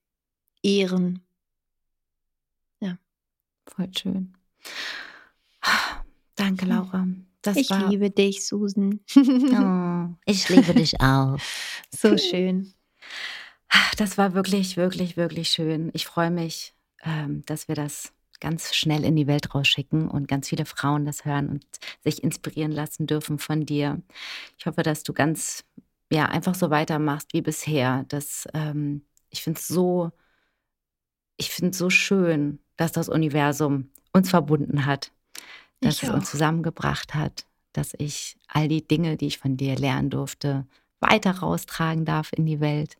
ehren. Voll schön. Danke, Laura. Das ich war... liebe dich, Susan. oh, ich liebe dich auch. So schön. Das war wirklich, wirklich, wirklich schön. Ich freue mich, ähm, dass wir das ganz schnell in die Welt rausschicken und ganz viele Frauen das hören und sich inspirieren lassen dürfen von dir. Ich hoffe, dass du ganz, ja, einfach so weitermachst wie bisher. Das, ähm, ich finde es so, ich finde es so schön, dass das Universum uns verbunden hat, dass ich es auch. uns zusammengebracht hat, dass ich all die Dinge, die ich von dir lernen durfte, weiter raustragen darf in die Welt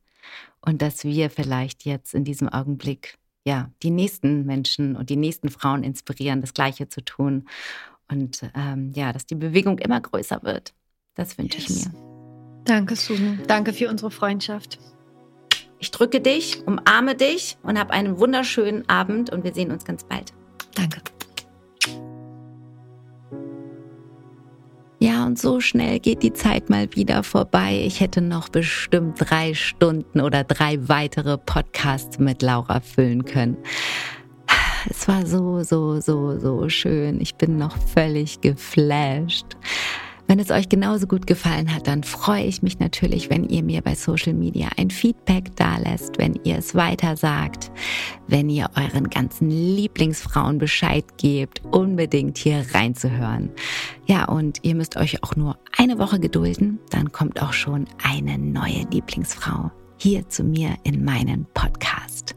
und dass wir vielleicht jetzt in diesem Augenblick ja die nächsten Menschen und die nächsten Frauen inspirieren, das Gleiche zu tun und ähm, ja, dass die Bewegung immer größer wird. Das wünsche yes. ich mir. Danke, Susan. Danke für unsere Freundschaft. Ich drücke dich, umarme dich und hab einen wunderschönen Abend und wir sehen uns ganz bald. Danke. Ja, und so schnell geht die Zeit mal wieder vorbei. Ich hätte noch bestimmt drei Stunden oder drei weitere Podcasts mit Laura füllen können. Es war so, so, so, so schön. Ich bin noch völlig geflasht. Wenn es euch genauso gut gefallen hat, dann freue ich mich natürlich, wenn ihr mir bei Social Media ein Feedback dalässt, wenn ihr es weiter sagt, wenn ihr euren ganzen Lieblingsfrauen Bescheid gebt, unbedingt hier reinzuhören. Ja, und ihr müsst euch auch nur eine Woche gedulden, dann kommt auch schon eine neue Lieblingsfrau hier zu mir in meinen Podcast.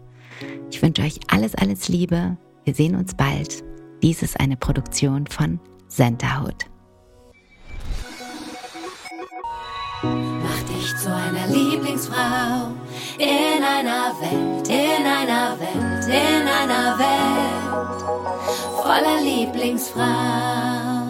Ich wünsche euch alles, alles Liebe. Wir sehen uns bald. Dies ist eine Produktion von Centerhood. Mach dich zu einer Lieblingsfrau in einer Welt, in einer Welt, in einer Welt voller Lieblingsfrau.